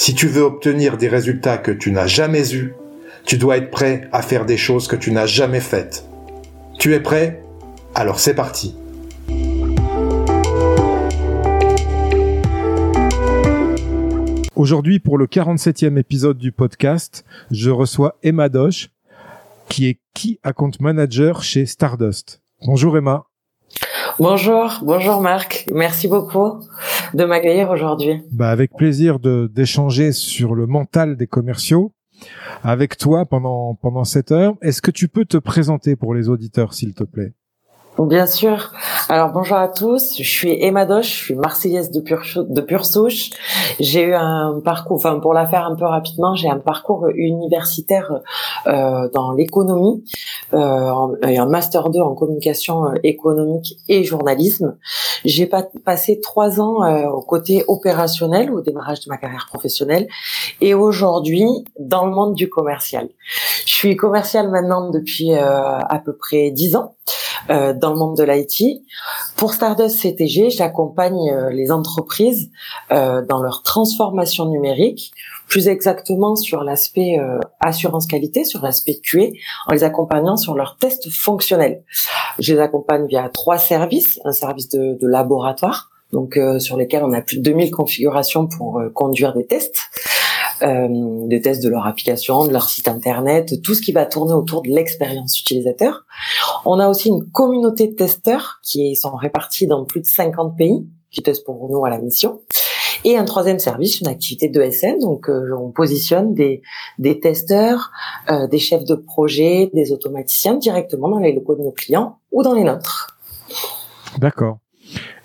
Si tu veux obtenir des résultats que tu n'as jamais eus, tu dois être prêt à faire des choses que tu n'as jamais faites. Tu es prêt? Alors c'est parti. Aujourd'hui, pour le 47e épisode du podcast, je reçois Emma Doche, qui est Key Account Manager chez Stardust. Bonjour Emma. Bonjour, bonjour Marc. Merci beaucoup de m'accueillir aujourd'hui. Bah avec plaisir d'échanger sur le mental des commerciaux avec toi pendant pendant cette heure. Est-ce que tu peux te présenter pour les auditeurs, s'il te plaît? Bien sûr. Alors bonjour à tous. Je suis Emma Doche, je suis marseillaise de pure souche. J'ai eu un parcours, enfin pour la faire un peu rapidement, j'ai un parcours universitaire euh, dans l'économie euh, et un master 2 en communication euh, économique et journalisme. J'ai pas, passé trois ans euh, au côté opérationnel au démarrage de ma carrière professionnelle et aujourd'hui dans le monde du commercial. Je suis commerciale maintenant depuis euh, à peu près dix ans. Euh, dans le monde de l'IT. Pour Stardust CTG, j'accompagne euh, les entreprises euh, dans leur transformation numérique, plus exactement sur l'aspect assurance qualité, sur l'aspect QA, en les accompagnant sur leurs tests fonctionnels. Je les accompagne via trois services, un service de, de laboratoire, donc sur lesquels on a plus de 2000 configurations pour conduire des tests euh, des tests de leur application, de leur site internet, tout ce qui va tourner autour de l'expérience utilisateur. On a aussi une communauté de testeurs qui sont répartis dans plus de 50 pays qui testent pour nous à la mission. Et un troisième service, une activité de SN. Donc, euh, on positionne des, des testeurs, euh, des chefs de projet, des automaticiens directement dans les locaux de nos clients ou dans les nôtres. D'accord.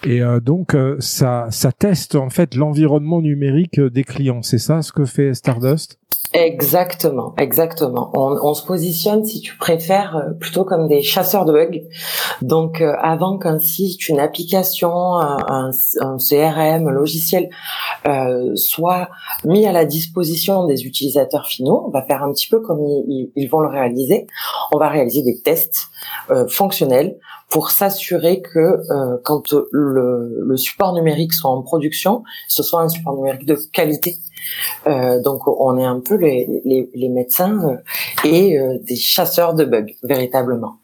Et euh, donc euh, ça, ça teste en fait l'environnement numérique euh, des clients. C'est ça ce que fait Stardust? Exactement, exactement. On, on, se positionne, si tu préfères, plutôt comme des chasseurs de bugs. Donc, avant qu'un site, une application, un, un CRM, un logiciel euh, soit mis à la disposition des utilisateurs finaux, on va faire un petit peu comme ils, ils vont le réaliser. On va réaliser des tests euh, fonctionnels pour s'assurer que euh, quand le, le, support numérique soit en production, ce soit un support numérique de qualité. Euh, donc on est un peu les, les, les médecins euh, et euh, des chasseurs de bugs, véritablement.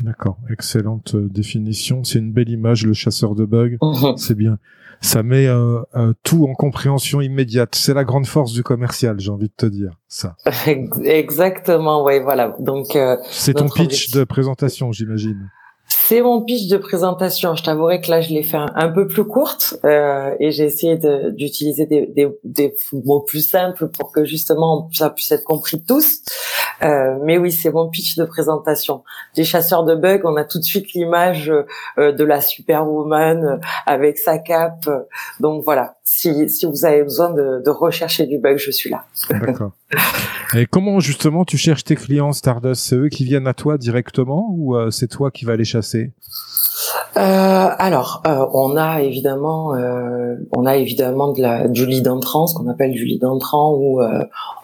D'accord, excellente définition. C'est une belle image, le chasseur de bugs. Mhm. C'est bien. Ça met tout en compréhension immédiate. C'est la grande force du commercial, j'ai envie de te dire ça. Exactement, oui, voilà. Donc c'est ton pitch de présentation, j'imagine. C'est mon pitch de présentation. Je t'avouerai que là, je l'ai fait un, peu plus courte euh, et j'ai essayé d'utiliser des, des, des, mots plus simples pour que justement ça puisse être compris tous. Euh, mais oui, c'est mon pitch de présentation. Des chasseurs de bugs, on a tout de suite l'image euh, de la superwoman avec sa cape. Donc voilà, si, si vous avez besoin de, de rechercher du bug, je suis là. D'accord. Et comment justement tu cherches tes clients Stardust? C'est eux qui viennent à toi directement ou euh, c'est toi qui vas les chasser? Euh, alors, euh, on a évidemment, euh, on a évidemment de la, du lead entrant, ce qu'on appelle du lead entrant, où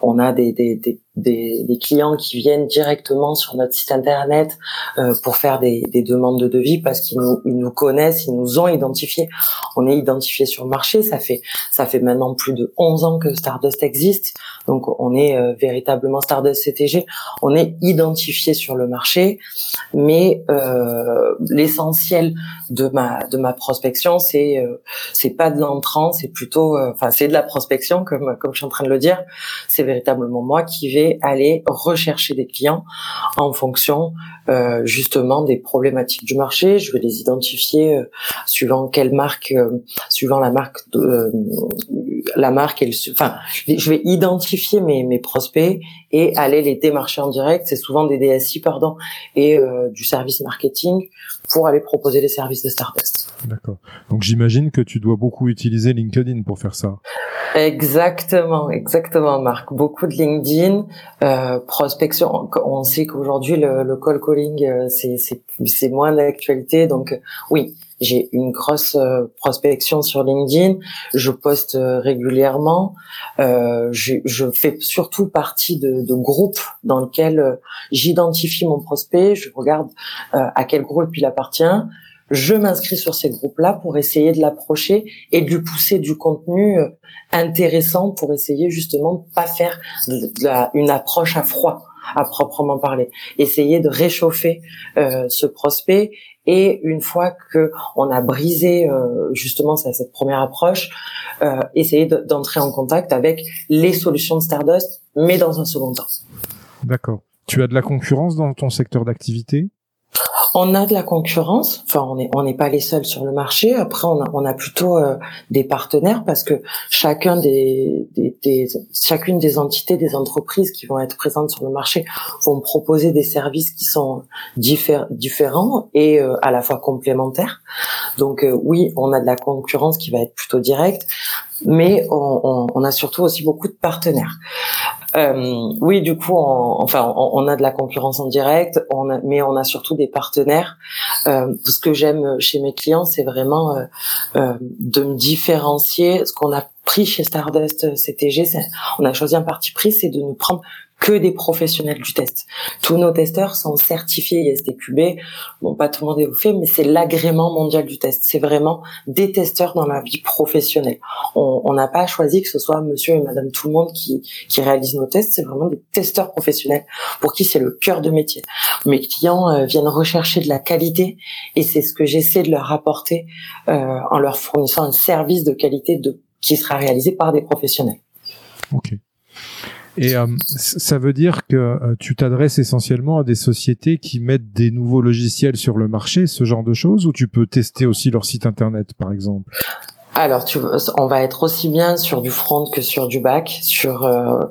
on a des, des, des, des, des, clients qui viennent directement sur notre site internet euh, pour faire des, des, demandes de devis parce qu'ils nous, ils nous connaissent, ils nous ont identifiés. On est identifié sur le marché. Ça fait ça fait maintenant plus de 11 ans que Stardust existe. Donc on est euh, véritablement Stardust CTG. On est identifié sur le marché, mais euh, l'essentiel de ma de ma prospection, c'est euh, c'est pas de l'entrant, c'est plutôt, euh, enfin c'est de la prospection comme comme je suis en train de le dire. C'est véritablement moi qui vais aller rechercher des clients en fonction euh, justement des problématiques du marché. Je vais les identifier euh, suivant quelle marque, euh, suivant la marque, la marque. Et enfin, je vais identifier mes, mes prospects et aller les démarcher en direct. C'est souvent des DSI, pardon, et du service marketing pour aller proposer les services de Stardust. D'accord. Donc j'imagine que tu dois beaucoup utiliser LinkedIn pour faire ça. Exactement, exactement, Marc. Beaucoup de LinkedIn, euh, prospection. On sait qu'aujourd'hui le, le, call calling euh, c'est moins d'actualité, donc euh, oui, j'ai une grosse euh, prospection sur LinkedIn. Je poste régulièrement. Euh, je, je, fais surtout partie de, de groupes dans lesquels j'identifie mon prospect. Je regarde à quel groupe il appartient je m'inscris sur ces groupes-là pour essayer de l'approcher et de lui pousser du contenu euh, intéressant pour essayer justement de pas faire une approche à froid à proprement parler. Essayer de réchauffer euh, ce prospect et une fois que on a brisé euh, justement cette première approche, essayer d'entrer en contact avec les solutions de Stardust, mais dans un second temps. D'accord. Tu as de la concurrence dans ton secteur d'activité? On a de la concurrence, enfin on n'est on pas les seuls sur le marché. Après on a, on a plutôt euh, des partenaires parce que chacun des, des, chacune des entités, des entreprises qui vont être présentes sur le marché vont proposer des services qui sont différents et euh, à la fois complémentaires. Donc euh, oui, on a de la concurrence qui va être plutôt directe, mais on, on a surtout aussi beaucoup de partenaires. Euh, oui, du coup, on, enfin, on, a de la concurrence en direct, on mais on a surtout des partenaires. Euh, ce que j'aime chez mes clients, c'est vraiment euh, euh, de me différencier. Ce qu'on a pris chez Stardust CTG, on a choisi un parti pris, c'est de nous prendre que des professionnels du test. Tous nos testeurs sont certifiés ISTQB. Bon, pas tout le monde est au fait, mais c'est l'agrément mondial du test. C'est vraiment des testeurs dans la vie professionnelle. On n'a pas choisi que ce soit monsieur et madame tout le monde qui, réalisent nos tests. C'est vraiment des testeurs professionnels pour qui c'est le cœur de métier. Mes clients euh, viennent rechercher de la qualité et c'est ce que j'essaie de leur apporter euh, en leur fournissant un service de qualité qui sera réalisé par des professionnels. Ok. Et euh, ça veut dire que euh, tu t'adresses essentiellement à des sociétés qui mettent des nouveaux logiciels sur le marché, ce genre de choses, ou tu peux tester aussi leur site internet, par exemple? Alors, tu, on va être aussi bien sur du front que sur du back. Sur euh,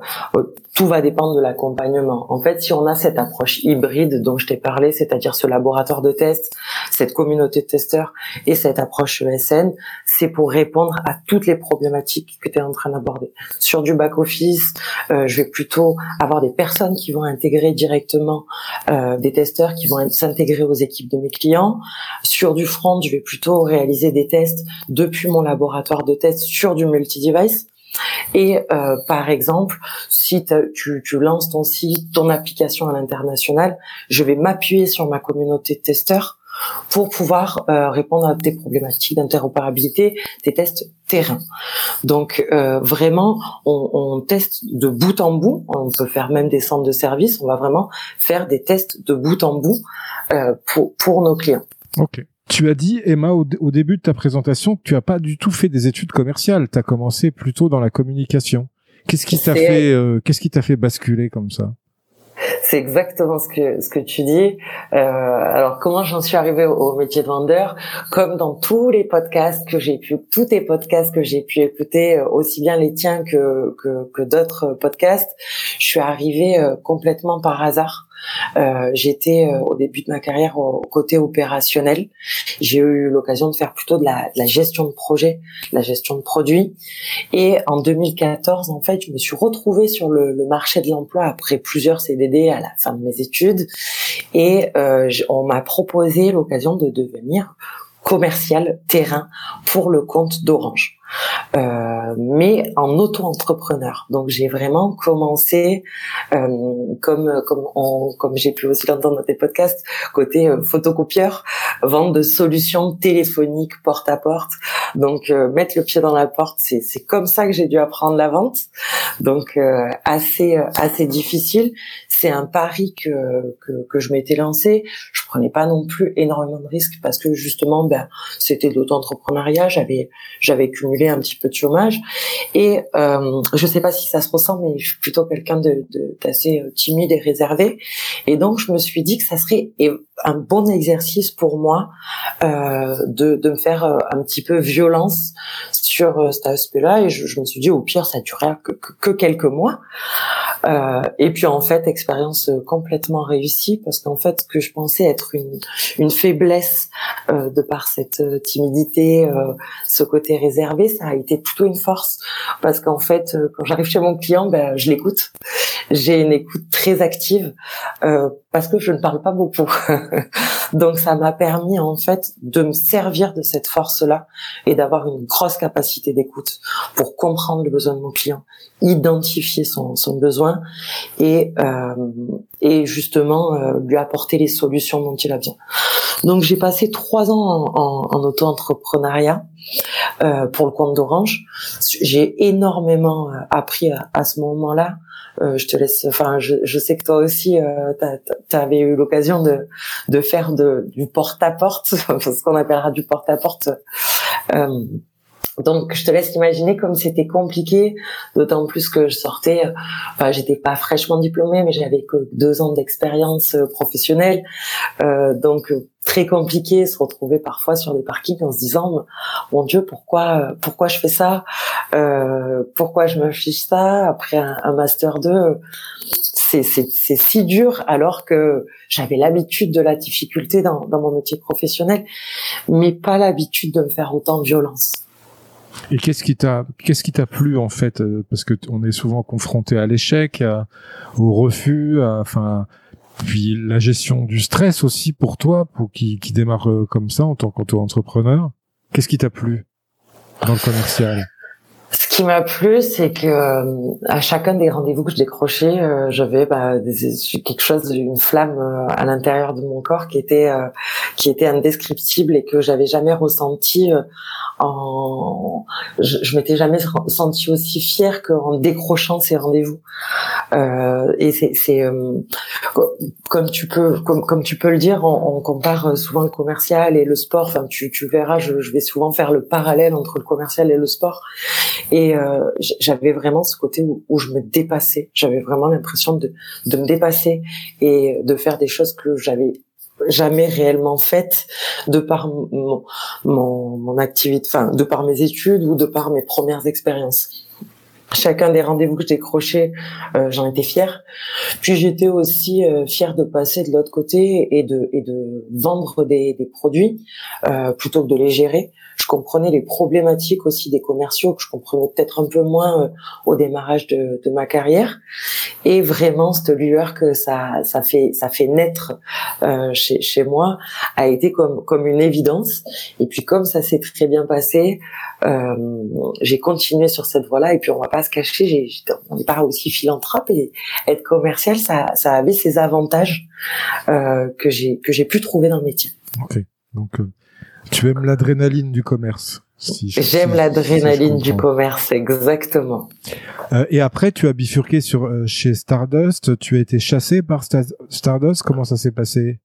tout va dépendre de l'accompagnement. En fait, si on a cette approche hybride dont je t'ai parlé, c'est-à-dire ce laboratoire de test, cette communauté de testeurs et cette approche ESN, c'est pour répondre à toutes les problématiques que tu es en train d'aborder. Sur du back-office, euh, je vais plutôt avoir des personnes qui vont intégrer directement euh, des testeurs qui vont s'intégrer aux équipes de mes clients. Sur du front, je vais plutôt réaliser des tests depuis mon laboratoire de test sur du multi-device et euh, par exemple, si tu, tu, lances ton site, ton application à l'international, je vais m'appuyer sur ma communauté de testeurs pour pouvoir euh, répondre à tes problématiques d'interopérabilité, tes tests terrain. Donc euh, vraiment, on, on, teste de bout en bout. On peut faire même des centres de service. On va vraiment faire des tests de bout en bout euh, pour, pour nos clients. Ok. Tu as dit, Emma, au, début de ta présentation, que tu as pas du tout fait des études commerciales. Tu as commencé plutôt dans la communication. Qu'est-ce qui t'a fait, euh, qu'est-ce qui t'a fait basculer comme ça? C'est exactement ce que ce que tu dis. Euh, alors comment j'en suis arrivée au, métier de vendeur? Comme dans tous les podcasts que j'ai pu, tous les podcasts que j'ai pu écouter, euh, aussi bien les tiens que que, que d'autres podcasts, je suis arrivée euh, complètement par hasard. Euh, j'étais euh, au début de ma carrière au, côté opérationnel. J'ai eu l'occasion de faire plutôt de la, de la, gestion de projet, la gestion de produits. Et en 2014, en fait, je me suis retrouvée sur le, le marché de l'emploi après plusieurs CDD à la fin de mes études. Et euh, on m'a proposé l'occasion de devenir commercial terrain pour le compte d'Orange. Euh, mais en auto-entrepreneur. Donc j'ai vraiment commencé euh, comme comme on, comme j'ai pu aussi l'entendre dans tes podcasts côté euh, photocopieur, vente de solutions téléphoniques porte à porte. Donc mettre le pied dans la porte, c'est c'est comme ça que j'ai dû apprendre la vente. Donc assez assez difficile. C'est un pari que que, que je m'étais lancé. Je prenais pas non plus énormément de risques parce que justement ben c'était de l'auto-entrepreneuriat, j'avais j'avais cumulé un petit peu de chômage. Et euh, je sais pas si ça se ressent mais je suis plutôt quelqu'un de d'assez euh, timide et réservé. Et donc je me suis dit que ça serait un bon exercice pour moi euh, de de me faire euh, un petit peu violence sur euh, cet aspect-là et je, me suis dit au pire ça durera que, que, que quelques mois. Euh, et puis en fait expérience complètement réussie parce qu'en fait ce que je pensais être une, une faiblesse euh, de par cette euh, timidité euh, ce côté réservé ça a été plutôt une force parce qu'en fait euh, quand j'arrive chez mon client ben je l'écoute j'ai une écoute très active parce que je ne parle pas beaucoup donc ça m'a permis en fait de me servir de cette force là et d'avoir une grosse capacité d'écoute pour comprendre le besoin de mon client identifier son, son besoin et euh, et justement euh, lui apporter les solutions dont il a besoin. Donc j'ai passé trois ans en, en, en auto-entrepreneuriat euh, pour le compte d'Orange. J'ai énormément euh, appris à, à ce moment-là. Euh, je te laisse. Enfin, je, sais que toi aussi, euh, tu avais eu l'occasion de, faire du porte-à-porte, ce qu'on appellera du porte-à-porte. Euh, donc, je te laisse imaginer comme c'était compliqué, d'autant plus que je sortais, enfin, j'étais pas fraîchement diplômée, mais j'avais que deux ans d'expérience euh, professionnelle, euh, donc très compliqué se retrouver parfois sur des parkings en se disant mon Dieu pourquoi pourquoi je fais ça? Euh, pourquoi je m'affiche ça? Après un, master 2 c'est c'est si dur alors que j'avais l'habitude de la difficulté dans, dans mon métier professionnel mais pas l'habitude de me faire autant de violence et qu'est-ce qui t'a, qu'est-ce qui t'a plu en fait, euh, parce que on est souvent confronté à l'échec, au refus, enfin, puis la gestion du stress aussi pour toi, pour qui, qui démarre euh, comme ça en tant qu'auto-entrepreneur. Qu'est-ce qui t'a plu dans le commercial? Ce qui m'a plu, c'est que euh, à chacun des rendez-vous que je décrochais, euh, j'avais bah, quelque chose, une flamme euh, à l'intérieur de mon corps qui était qui était indescriptible et que j'avais jamais ressenti. en, je, je m'étais jamais senti aussi fière qu'en décrochant ces rendez-vous. et c'est comme tu peux comme comme tu peux le dire, on, on, compare souvent le commercial et le sport. Enfin, tu tu verras, je, je vais souvent faire le parallèle entre le commercial et le sport. Et euh, j'avais vraiment ce côté où, où, je me dépassais. J'avais vraiment l'impression de, de me dépasser et de faire des choses que j'avais jamais réellement faites de par mon, mon, mon activité, enfin de par mes études ou de par mes premières expériences chacun des rendez-vous que je décrochais, euh, j'en étais fière. Puis j'étais aussi euh, fière de passer de l'autre côté et de, et de vendre des, des produits euh, plutôt que de les gérer je comprenais les problématiques aussi des commerciaux que je comprenais peut-être un peu moins euh, au démarrage de, de, ma carrière. Et vraiment cette lueur que ça ça fait ça fait naître euh, chez, chez moi a été comme comme une évidence. Et puis comme ça s'est très bien passé euh, j'ai continué sur cette voie-là. Et puis on va pas se cacher j'ai on n'est pas aussi philanthrope. Et être commercial ça ça avait ses avantages euh, que j'ai que j'ai pu trouver dans le métier. Ok. Donc euh, tu aimes l'adrénaline du commerce. Si J'aime l'adrénaline du commerce, exactement. Euh, et après, tu as bifurqué sur euh, chez Stardust. Tu as été chassé par Stardust. Comment ça s'est passé?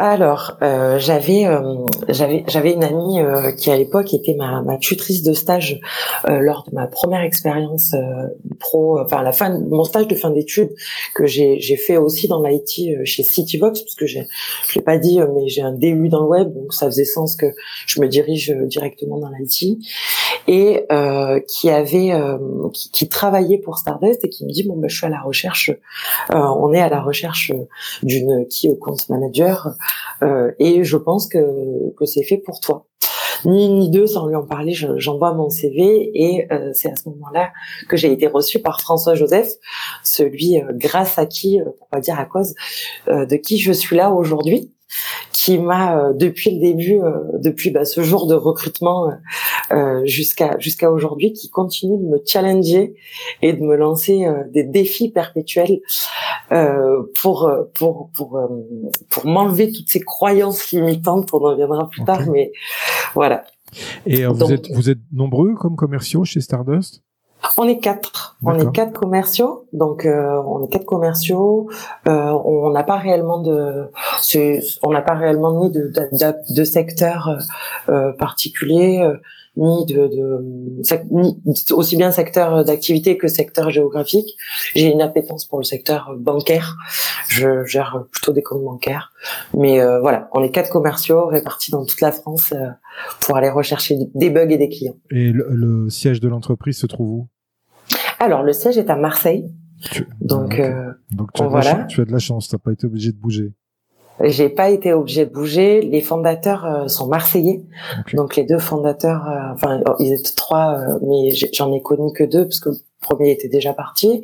Alors, euh, j'avais euh, j'avais j'avais une amie euh, qui à l'époque était ma, ma tutrice de stage euh, lors de ma première expérience pro, enfin la fin mon stage de fin d'études que j'ai j'ai fait aussi dans l'IT chez Cityvox parce que j'ai je l'ai pas dit mais j'ai un DU dans le web donc ça faisait sens que je me dirige directement dans l'IT et qui avait qui, qui, travaillait pour Stardust et qui me dit bon ben je suis à la recherche on est à la recherche d'une qui compte manager euh, et je pense que, que c'est fait pour toi. Ni ni deux, sans lui en parler, j'envoie mon CV et euh, c'est à ce moment-là que j'ai été reçue par François Joseph, celui euh, grâce à qui, pour pas dire à cause, de qui je suis là aujourd'hui qui m'a depuis le début, depuis bah, ce jour de recrutement euh, jusqu'à jusqu'à aujourd'hui qui continue de me challenger et de me lancer euh, des défis perpétuels euh, pour pour pour pour m'enlever toutes ces croyances limitantes. On en reviendra plus tard, mais voilà. Et vous êtes vous êtes nombreux comme commerciaux chez Stardust? On est quatre. On est quatre commerciaux. Donc euh, on est quatre commerciaux. Euh, on n'a pas réellement de, on n'a pas réellement ni de, de, de secteur euh, particulier ni de, de aussi bien secteur d'activité que secteur géographique. J'ai une appétence pour le secteur bancaire. Je gère plutôt des comptes bancaires. Mais voilà, on est quatre commerciaux répartis dans toute la France pour aller rechercher des bugs et des clients. Et le siège de l'entreprise se trouve où? Alors, le siège est à Marseille. Donc, euh, Donc tu, as voilà. tu as de la chance, t'as pas été obligé de bouger. J'ai pas été obligé de bouger. Les fondateurs euh, sont marseillais, donc les deux fondateurs, euh, enfin ils étaient trois, mais j'en ai connu que deux parce que premier était déjà parti.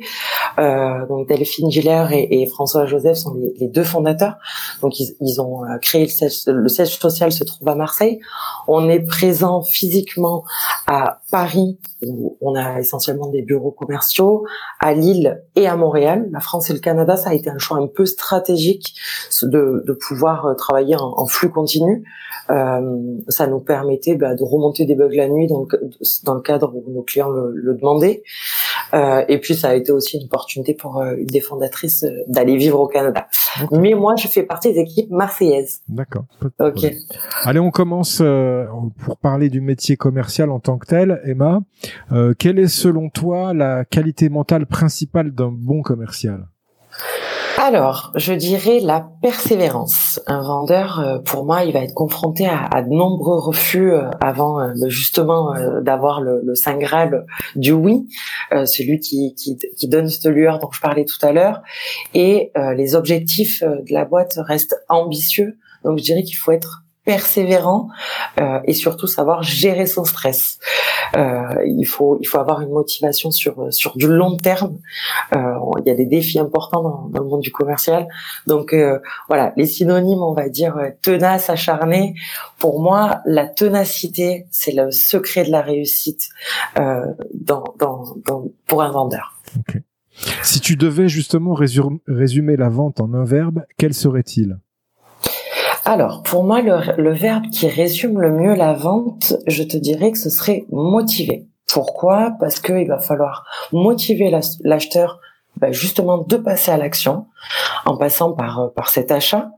Euh, donc Delphine Giller et, François Joseph sont les, deux fondateurs. Donc ils, ont euh, créé le siège, le siège social se trouve à Marseille. On est présent physiquement à Paris où on a essentiellement des bureaux commerciaux, à Lille et à Montréal. La France et le Canada, ça a été un choix un peu stratégique de, de pouvoir euh, travailler en, flux continu. Euh, ça nous permettait bah, de remonter des bugs la nuit dans le, dans le cadre où nos clients le demandaient. Euh, et puis ça a été aussi une opportunité pour euh, une des fondatrices euh, d'aller vivre au Canada. Mais moi, je fais partie des équipes marseillaises. D'accord. Ok. Allez, on commence pour parler du métier commercial en tant que tel. Emma, quelle est selon toi la qualité mentale principale d'un bon commercial? Alors, je dirais la persévérance. Un vendeur, euh, pour moi, il va être confronté à, de nombreux refus euh, avant euh, justement d'avoir le, Saint Graal du oui, celui qui, qui, donne cette lueur dont je parlais tout à l'heure. Et les objectifs de la boîte restent ambitieux. Donc, je dirais qu'il faut être persévérant euh, et surtout savoir gérer son stress. Euh, il faut il faut avoir une motivation sur sur du long terme. Euh, il y a des défis importants dans, dans le monde du commercial. Donc euh, voilà, les synonymes, on va dire euh, tenace, acharné. Pour moi, la ténacité, c'est le secret de la réussite euh, dans, dans, dans, pour un vendeur. Okay. Si tu devais justement résumer la vente en un verbe, quel serait-il? Alors, pour moi, le, verbe qui résume le mieux la vente, je te dirais que ce serait motiver. Pourquoi? Parce qu'il va falloir motiver l'acheteur bah, justement de passer à l'action en passant par, par cet achat,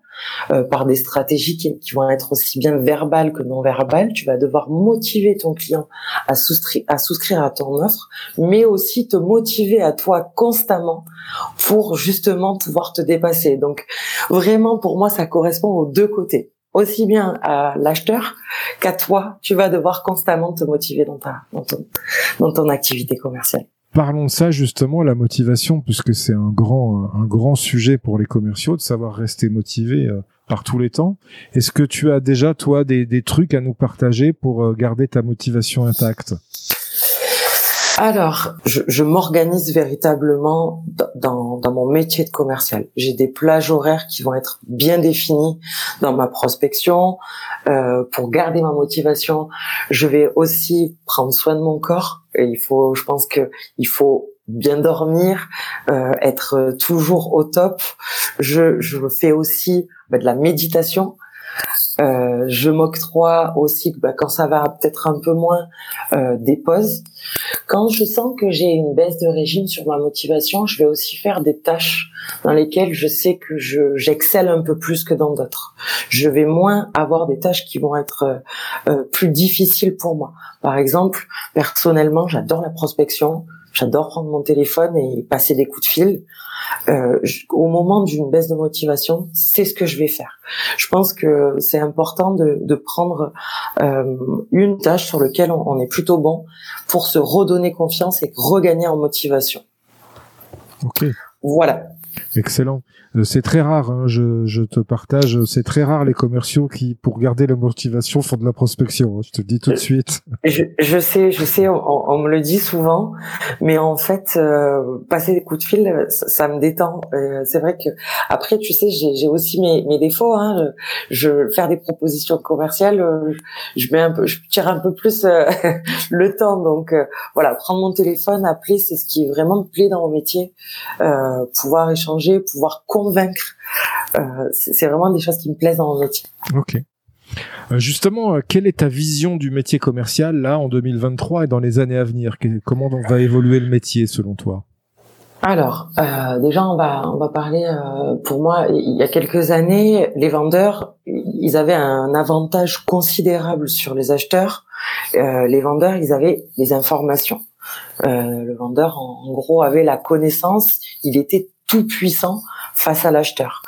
euh, par des stratégies qui, vont être aussi bien verbales que non verbales. Tu vas devoir motiver ton client à souscrire, à souscrire à ton offre, mais aussi te motiver à toi constamment pour justement pouvoir te dépasser. Donc vraiment, pour moi, ça correspond aux deux côtés aussi bien à l'acheteur qu'à toi, tu vas devoir constamment te motiver dans ta dans ton, dans ton activité commerciale. Parlons de ça justement, la motivation, puisque c'est un grand, un grand sujet pour les commerciaux de savoir rester motivé euh, par tous les temps. Est-ce que tu as déjà toi des, des trucs à nous partager pour euh, garder ta motivation intacte? Alors, je, je m'organise véritablement dans, dans, mon métier de commercial. J'ai des plages horaires qui vont être bien définies dans ma prospection. Euh, pour garder ma motivation, je vais aussi prendre soin de mon corps. Et il faut, je pense que il faut bien dormir, euh, être toujours au top. Je, je fais aussi bah, de la méditation. Euh, je m'octroie aussi, bah, quand ça va peut-être un peu moins, euh, des pauses. Quand je sens que j'ai une baisse de régime sur ma motivation, je vais aussi faire des tâches dans lesquelles je sais que je j'excelle un peu plus que dans d'autres. Je vais moins avoir des tâches qui vont être euh, euh plus difficiles pour moi. Par exemple, personnellement, j'adore la prospection, j'adore prendre mon téléphone et passer des coups de fil euh, au moment d'une baisse de motivation, c'est ce que je vais faire. Je pense que c'est important de, de prendre euh, une tâche sur laquelle on, on, est plutôt bon pour se redonner confiance et regagner en motivation. Ok. Voilà. Excellent. Euh, c'est très rare, hein, je, je, te partage, c'est très rare les commerciaux qui, pour garder la motivation, font de la prospection. Hein, je te le dis tout de suite. Je, je sais, je sais, on, on, me le dit souvent, mais en fait, euh, passer des coups de fil, ça, ça me détend. Euh, c'est vrai que après, tu sais, j'ai aussi mes, mes défauts. Hein, je faire des propositions commerciales, euh, je mets un peu, je tire un peu plus le temps. Donc voilà, prendre mon téléphone, appeler, c'est ce qui est vraiment me plaît dans mon métier. pouvoir échanger, pouvoir convaincre. Euh, c'est vraiment des choses qui me plaisent dans mon métier. Ok. Euh, justement, euh, quelle est ta vision du métier commercial là en 2023 et dans les années à venir? Comment va évoluer le métier selon toi? Alors, déjà, on va on va parler. pour moi, il y a quelques années, les vendeurs, ils avaient un avantage considérable sur les acheteurs. les vendeurs, ils avaient les informations. le vendeur, en, gros, avait la connaissance. Il était tout puissant face à l'acheteur.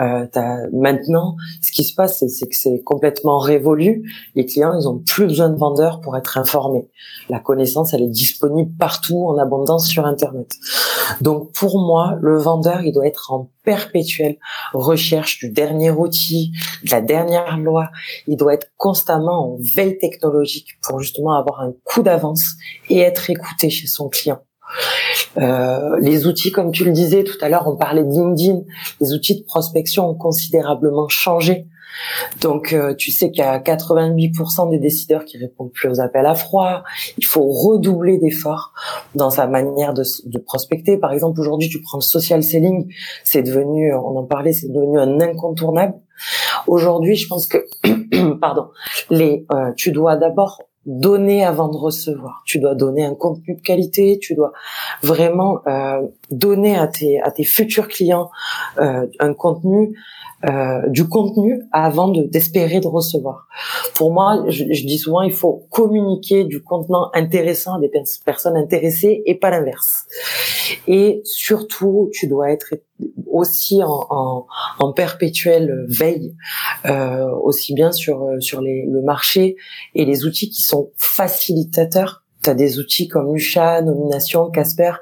Euh, maintenant, ce qui se passe, c'est que c'est complètement révolu. Les clients, ils ont plus besoin de vendeurs pour être informés. La connaissance, elle est disponible partout en abondance sur Internet. Donc, pour moi, le vendeur, il doit être en perpétuelle recherche du dernier outil, de la dernière loi. Il doit être constamment en veille technologique pour justement avoir un coup d'avance et être écouté chez son client. Euh, les outils, comme tu le disais tout à l'heure, on parlait de LinkedIn. Les outils de prospection ont considérablement changé. Donc, euh, tu sais qu'il y a 88% des décideurs qui répondent plus aux appels à froid. Il faut redoubler d'efforts dans sa manière de, de prospecter. Par exemple, aujourd'hui, tu prends le social selling, c'est devenu, on en parlait, c'est devenu un incontournable. Aujourd'hui, je pense que, pardon, les, euh, tu dois d'abord donner avant de recevoir. Tu dois donner un contenu de qualité, tu dois vraiment euh, donner à tes, à tes futurs clients euh, un contenu euh, du contenu avant de d'espérer de recevoir. Pour moi, je, je, dis souvent, il faut communiquer du contenu intéressant à des personnes intéressées et pas l'inverse. Et surtout, tu dois être aussi en, en, en perpétuelle veille, euh, aussi bien sur sur les, le marché et les outils qui sont facilitateurs tu as des outils comme Lucha, Nomination, Casper,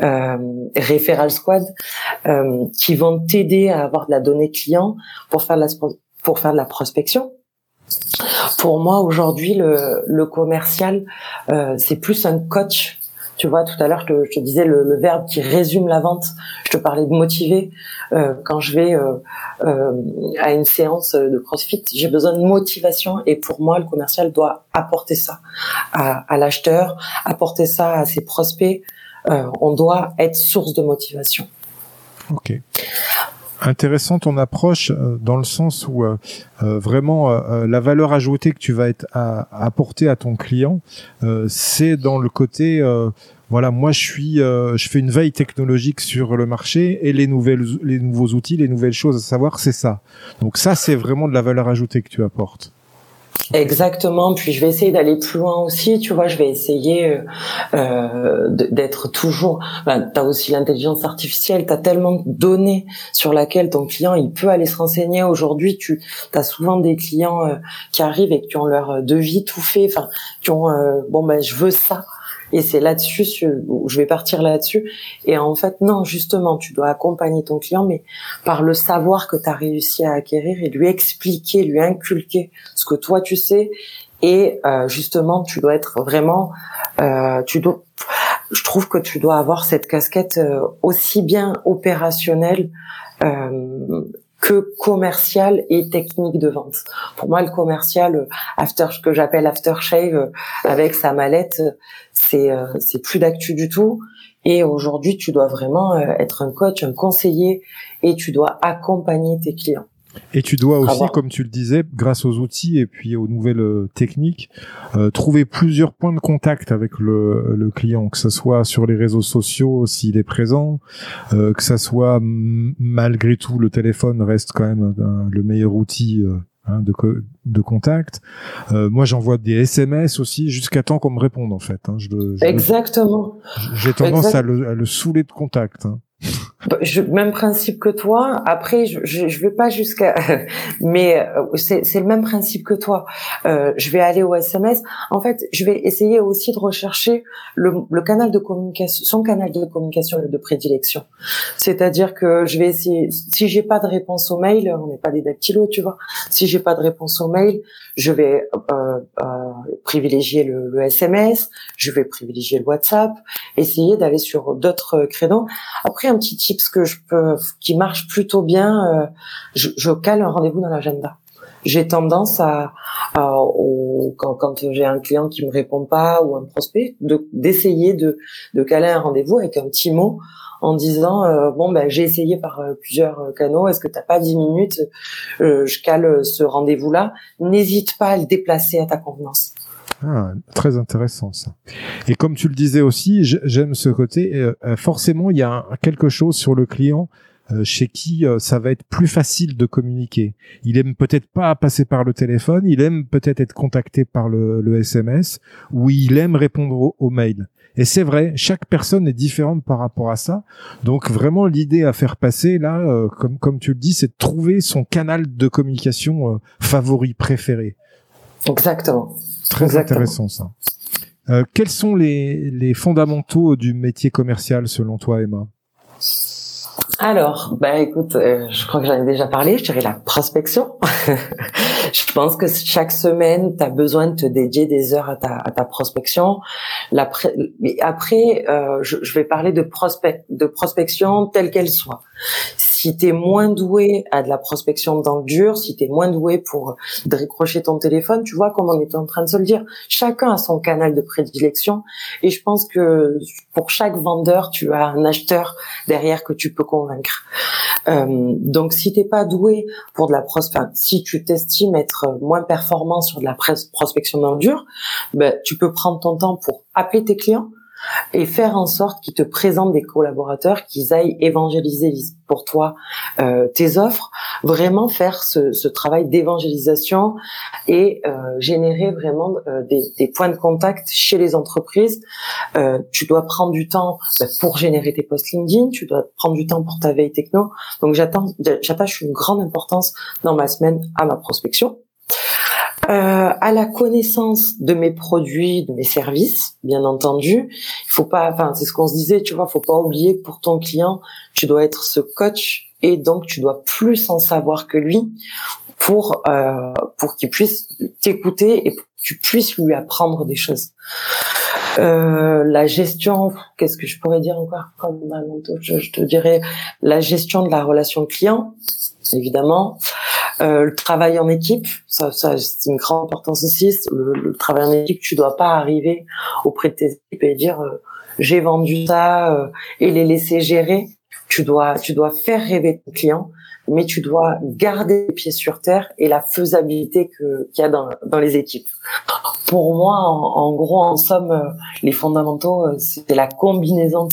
euh, Squad, euh, qui vont t'aider à avoir de la donnée client pour faire de la, prospection. Pour moi, aujourd'hui, le, le commercial, euh, c'est plus un coach tu vois, tout à l'heure, je, te disais le, le, verbe qui résume la vente. Je te parlais de motiver. Euh, quand je vais euh, euh, à une séance de CrossFit, j'ai besoin de motivation. Et pour moi, le commercial doit apporter ça à, à l'acheteur, apporter ça à ses prospects. Euh, on doit être source de motivation. Intéressant ton approche euh, dans le sens où euh, euh, vraiment la valeur ajoutée que tu vas être à, apporter à ton client, c'est dans le côté voilà, moi je suis, je fais une veille technologique sur le marché et les nouvelles, les nouveaux outils, les nouvelles choses à savoir, c'est ça. Donc ça, c'est vraiment de la valeur ajoutée que tu apportes. Exactement. Puis je vais essayer d'aller plus loin aussi. Tu vois, je vais essayer euh, euh d'être toujours. Ben, tu as aussi l'intelligence artificielle. Tu as tellement de données sur laquelle ton client il peut aller se renseigner. Aujourd'hui, tu as souvent des clients euh, qui arrivent et qui ont leur devis tout fait. Enfin, qui ont bon ben je veux ça. Et c'est là-dessus je vais partir là-dessus. Et en fait, non, justement, tu dois accompagner ton client, mais par le savoir que tu as réussi à acquérir et lui expliquer, lui inculquer ce que toi tu sais. Et euh, justement, tu dois être vraiment, euh, tu dois, je trouve que tu dois avoir cette casquette euh, aussi bien opérationnelle euh, que commercial et technique de vente. Pour moi, le commercial, euh, after que j'appelle aftershave, euh, avec sa mallette, euh, c'est c'est plus d'actu du tout. Et aujourd'hui, tu dois vraiment être un coach, un conseiller, et tu dois accompagner tes clients. Et tu dois aussi, comme tu le disais, grâce aux outils et puis aux nouvelles euh, techniques, euh, trouver plusieurs points de contact avec le, le, client, que ce soit sur les réseaux sociaux s'il est présent, euh, que ça soit malgré tout le téléphone reste quand même le meilleur outil. Euh, hein, de, de contact. Euh, moi, j'envoie des SMS aussi jusqu'à temps qu'on me réponde, en fait. Hein. Je, Exactement. J'ai tendance à le, à le, saouler de contact. Hein. Bah, je, même principe que toi. Après, je, je, vais pas jusqu'à, mais euh, c'est, le même principe que toi. Euh, je vais aller au SMS. En fait, je vais essayer aussi de rechercher le, le canal de communication, son canal de communication de prédilection. C'est-à-dire que je vais essayer. Si j'ai pas de réponse au mail, on n'est pas des dactylos, tu vois. Si j'ai pas de réponse au mail, je vais euh, euh, privilégier le, le SMS. Je vais privilégier le WhatsApp. Essayer d'aller sur d'autres créneaux. Après, un petit tips que je peux, qui marche plutôt bien, euh, je, je, cale un rendez-vous dans l'agenda. J'ai tendance à, à au, quand, quand j'ai un client qui me répond pas ou un prospect, de d'essayer de, de caler un rendez-vous avec un petit mot en disant euh, bon ben j'ai essayé par euh, plusieurs canaux est-ce que t'as pas dix minutes euh, je cale ce rendez-vous là n'hésite pas à le déplacer à ta convenance ah, très intéressant ça. Et comme tu le disais aussi, j'aime ce côté. Euh, euh, forcément, il y a quelque chose sur le client euh, chez qui ça va être plus facile de communiquer. Il aime peut-être pas passer par le téléphone, il aime peut-être être contacté par le, SMS, ou il aime répondre au, au mail. Et c'est vrai, chaque personne est différente par rapport à ça. Donc vraiment, l'idée à faire passer là, comme comme tu le dis, c'est de trouver son canal de communication favori, préféré. Exactement. Très intéressant ça. Euh, quels sont les, les fondamentaux du métier commercial selon toi, Emma? Alors, bah écoute, euh, je crois que j'en ai déjà parlé, je dirais la prospection. je pense que chaque semaine, tu as besoin de te dédier des heures à ta, à ta prospection. Mais après, euh, je, je, vais parler de, prospect, de prospection telle qu'elle soit si tu es moins doué à de la prospection dans le dur, si tu es moins doué pour décrocher ton téléphone, tu vois comme on était en train de se le dire, chacun a son canal de prédilection et je pense que pour chaque vendeur, tu as un acheteur derrière que tu peux convaincre. Euh, donc si t'es pas doué pour de la prospection, si tu t'estimes être moins performant sur de la prospection dans le dur, ben, tu peux prendre ton temps pour appeler tes clients, et faire en sorte qu'ils te présentent des collaborateurs, qu'ils aillent évangéliser pour toi euh, tes offres, vraiment faire ce, ce travail d'évangélisation et euh, générer vraiment euh, des, des, points de contact chez les entreprises. Euh, tu dois prendre du temps bah, pour générer tes posts LinkedIn, tu dois prendre du temps pour ta veille techno. Donc j'attache une grande importance dans ma semaine à ma prospection euh, à la connaissance de mes produits, de mes services, bien entendu. Il faut pas, enfin c'est ce qu'on se disait, tu vois, faut pas oublier que pour ton client, tu dois être ce coach et donc tu dois plus en savoir que lui pour euh, pour qu'il puisse t'écouter et que tu puisses lui apprendre des choses. Euh, la gestion, qu'est-ce que je pourrais dire encore comme je, je te dirais la gestion de la relation client, évidemment. Euh, le travail en équipe, ça, ça c'est une grande importance aussi. Le, travail en équipe, tu dois pas arriver auprès de tes équipes et dire euh, j'ai vendu ça euh, et les laisser gérer. Tu dois, tu dois faire rêver ton client, mais tu dois garder les pieds sur terre et la faisabilité que qu'il y a dans, dans les équipes. Pour moi, en, gros, en somme, les fondamentaux, c'est la combinaison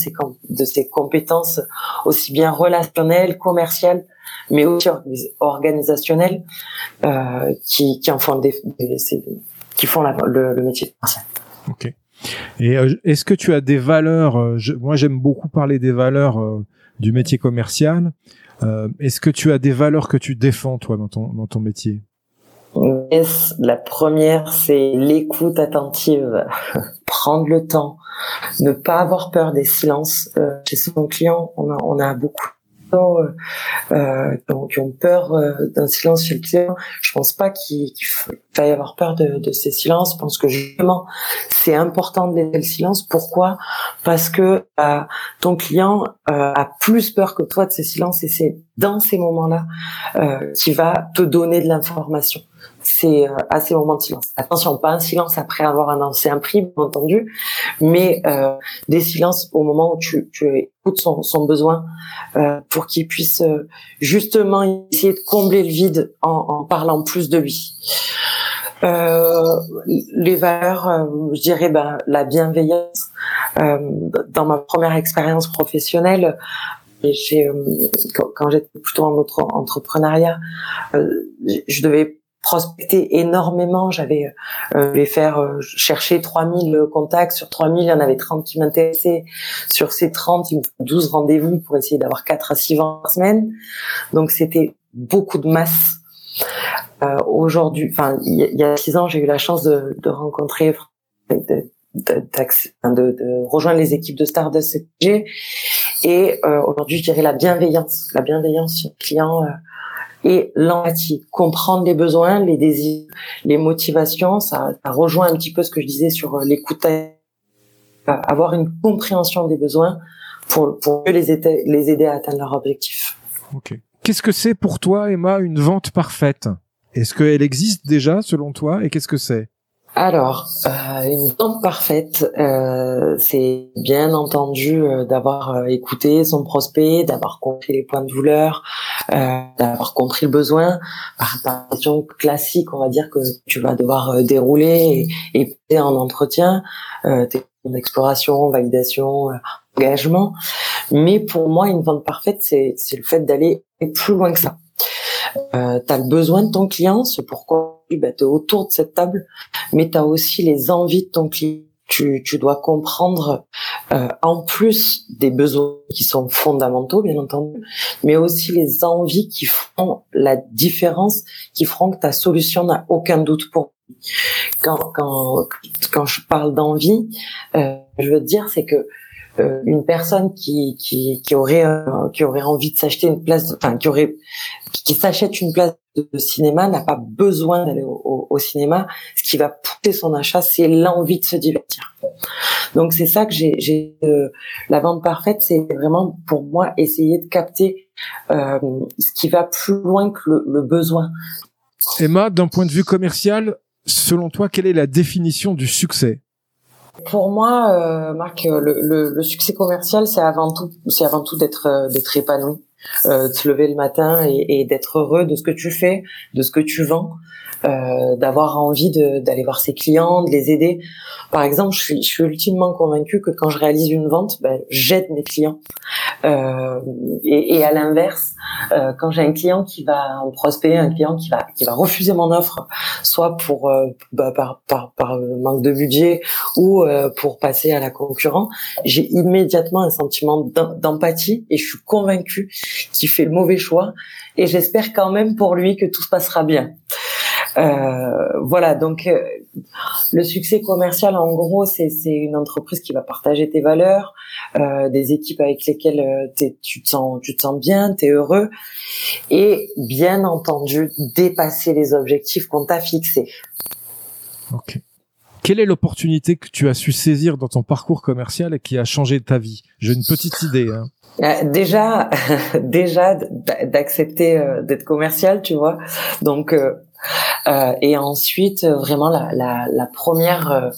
de ces compétences aussi bien relationnelles, commerciales mais aussi organisationnels euh, qui, qui en font des, qui font le, le, métier commercial. Ok. Et euh, est-ce que tu as des valeurs euh, Moi, j'aime beaucoup parler des valeurs euh, du métier commercial. est-ce que tu as des valeurs que tu défends toi dans ton dans ton métier? Yes, La première, c'est l'écoute attentive, prendre le temps, ne pas avoir peur des silences. chez son client, on a, on a beaucoup euh, euh, qui ont peur euh, d'un silence chez le client. Je pense pas qu'il va y avoir peur de, de, ces silences. Je pense que justement, c'est important de laisser le silence. Pourquoi? Parce que euh, ton client a plus peur que toi de ces silences et c'est dans ces moments-là qu'il va te donner de l'information c'est euh, à ces moments de silence. Attention, pas un silence après avoir annoncé un prix, bien entendu, mais euh, des silences au moment où tu, écoutes son, besoin euh, pour qu'il puisse justement essayer de combler le vide en, parlant plus de lui. Les valeurs, je dirais ben, la bienveillance. dans ma première expérience professionnelle, quand, j'étais plutôt en entrepreneuriat, je devais prospecté énormément. J'avais euh, les faire euh, chercher 3000 contacts. Sur 3000, il y en avait 30 qui m'intéressaient. Sur ces 30, il me faut 12 rendez-vous pour essayer d'avoir 4 à 6 ventes par semaine. Donc c'était beaucoup de masse. Euh, Aujourd'hui, enfin, il y, a 6 ans, j'ai eu la chance de, de rencontrer, de, de, de, rejoindre les équipes de Stardust et euh, aujourd'hui, je dirais la bienveillance, la bienveillance sur le client. Euh, et l'empathie, comprendre les besoins, les désirs, les motivations, ça, rejoint un petit peu ce que je disais sur euh, l'écoute, avoir une compréhension des besoins pour, pour les aider, les à atteindre leur objectif. Qu'est-ce que c'est pour toi, Emma, une vente parfaite? Est-ce qu'elle existe déjà selon toi? Et qu'est-ce que c'est? Alors, euh, une vente parfaite, euh, c'est bien entendu euh, d'avoir euh, écouté son prospect, d'avoir compris les points de douleur, euh, d'avoir compris le besoin. Par, question classique, on va dire que tu vas devoir dérouler et, et en entretien, euh, exploration, validation, engagement. Mais pour moi, une vente parfaite, c'est le fait d'aller plus loin que ça. Euh, tu as le besoin de ton client, c'est pourquoi tu es autour de cette table, mais tu as aussi les envies de ton client. Tu, tu dois comprendre, euh, en plus des besoins qui sont fondamentaux, bien entendu, mais aussi les envies qui font la différence, qui feront que ta solution n'a aucun doute pour quand, quand, quand je parle d'envie, euh, je veux dire, c'est que euh, une personne qui qui, qui aurait qui aurait envie de s'acheter une place, enfin qui aurait qui s'achète une place de cinéma n'a pas besoin d'aller au, au, cinéma. Ce qui va pousser son achat, c'est l'envie de se divertir. Donc c'est ça que j'ai j'ai euh, la vente parfaite, c'est vraiment pour moi essayer de capter euh, ce qui va plus loin que le, le besoin. Emma, d'un point de vue commercial, selon toi, quelle est la définition du succès? Pour moi, euh, Marc, le, le, le, succès commercial, c'est avant tout, c'est avant tout d'être euh, d'être épanoui, euh, de se lever le matin et, et d'être heureux de ce que tu fais, de ce que tu vends, euh, d'avoir envie d'aller voir ses clients, de les aider. Par exemple, je suis, je suis ultimement convaincue que quand je réalise une vente, ben, j'aide mes clients. Euh, et, et, à l'inverse, euh, quand j'ai un client qui va en prospect, un client qui va qui va refuser mon offre, soit pour euh, bah, par, par, par manque de budget ou euh, pour passer à la concurrent, j'ai immédiatement un sentiment d'empathie et je suis convaincue qu'il fait le mauvais choix. Et j'espère quand même pour lui que tout se passera bien. Euh, voilà, donc euh, le succès commercial, en gros, c'est une entreprise qui va partager tes valeurs, euh, des équipes avec lesquelles euh, tu te sens, tu te sens bien, tu es heureux, et bien entendu dépasser les objectifs qu'on t'a fixés. Ok. Quelle est l'opportunité que tu as su saisir dans ton parcours commercial et qui a changé ta vie? J'ai une petite idée. Hein. Déjà, déjà d'accepter d'être commercial, tu vois. Donc euh, et ensuite, vraiment la, la, la première, euh,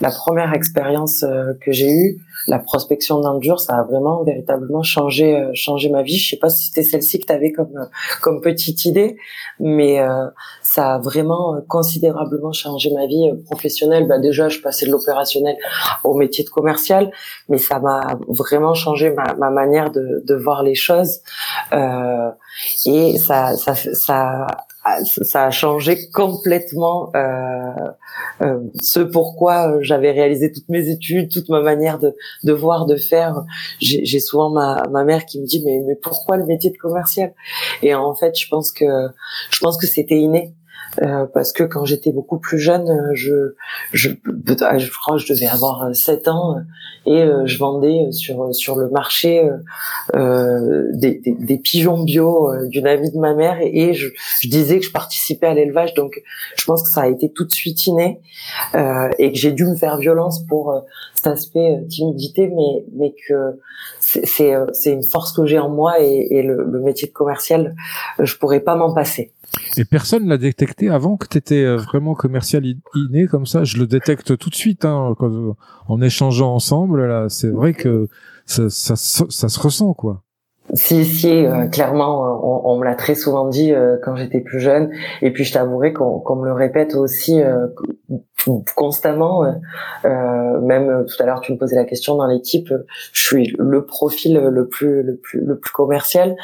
la première expérience euh, que j'ai eue, la prospection d'Endure, ça a vraiment véritablement changé, euh, changé ma vie. Je sais pas si c'était celle-ci que tu avais comme, comme petite idée, mais ça a vraiment considérablement changé ma vie professionnelle. Bah déjà, je passais de l'opérationnel au métier de commercial, mais ça m'a vraiment changé ma, ma manière de, de voir les choses. Euh, et ça, ça, ça ça a changé complètement euh, euh, ce pourquoi euh, j'avais réalisé toutes mes études, toute ma manière de, de voir, de faire. J'ai souvent ma, ma mère qui me dit mais, mais pourquoi le métier de commercial? Et en fait, je pense que je pense que c'était inné. Euh, parce que quand j'étais beaucoup plus jeune, euh, je, je, je crois que je devais avoir 7 euh, ans et je vendais sur sur le marché euh, des, des, des, pigeons bio d'une amie de ma mère et, je, je, disais que je participais à l'élevage. Donc, je pense que ça a été tout de suite inné euh, et que j'ai dû me faire violence pour cet aspect timidité, mais mais que c'est c'est une force que j'ai en moi et, et le, le métier de commercial, je pourrais pas m'en passer. Et personne l'a détecté avant que tu étais euh, vraiment commercial inné comme ça. Je le détecte tout de suite hein, en échangeant ensemble. Là, c'est vrai que ça, se ressent quoi. Si, si, euh, clairement, euh, on, on, me l'a très souvent dit euh, quand j'étais plus jeune. Et puis, je t'avouerai qu'on me le répète aussi constamment. même tout à l'heure, tu me posais la question dans l'équipe. Je suis le profil le plus, le plus, le plus commercial.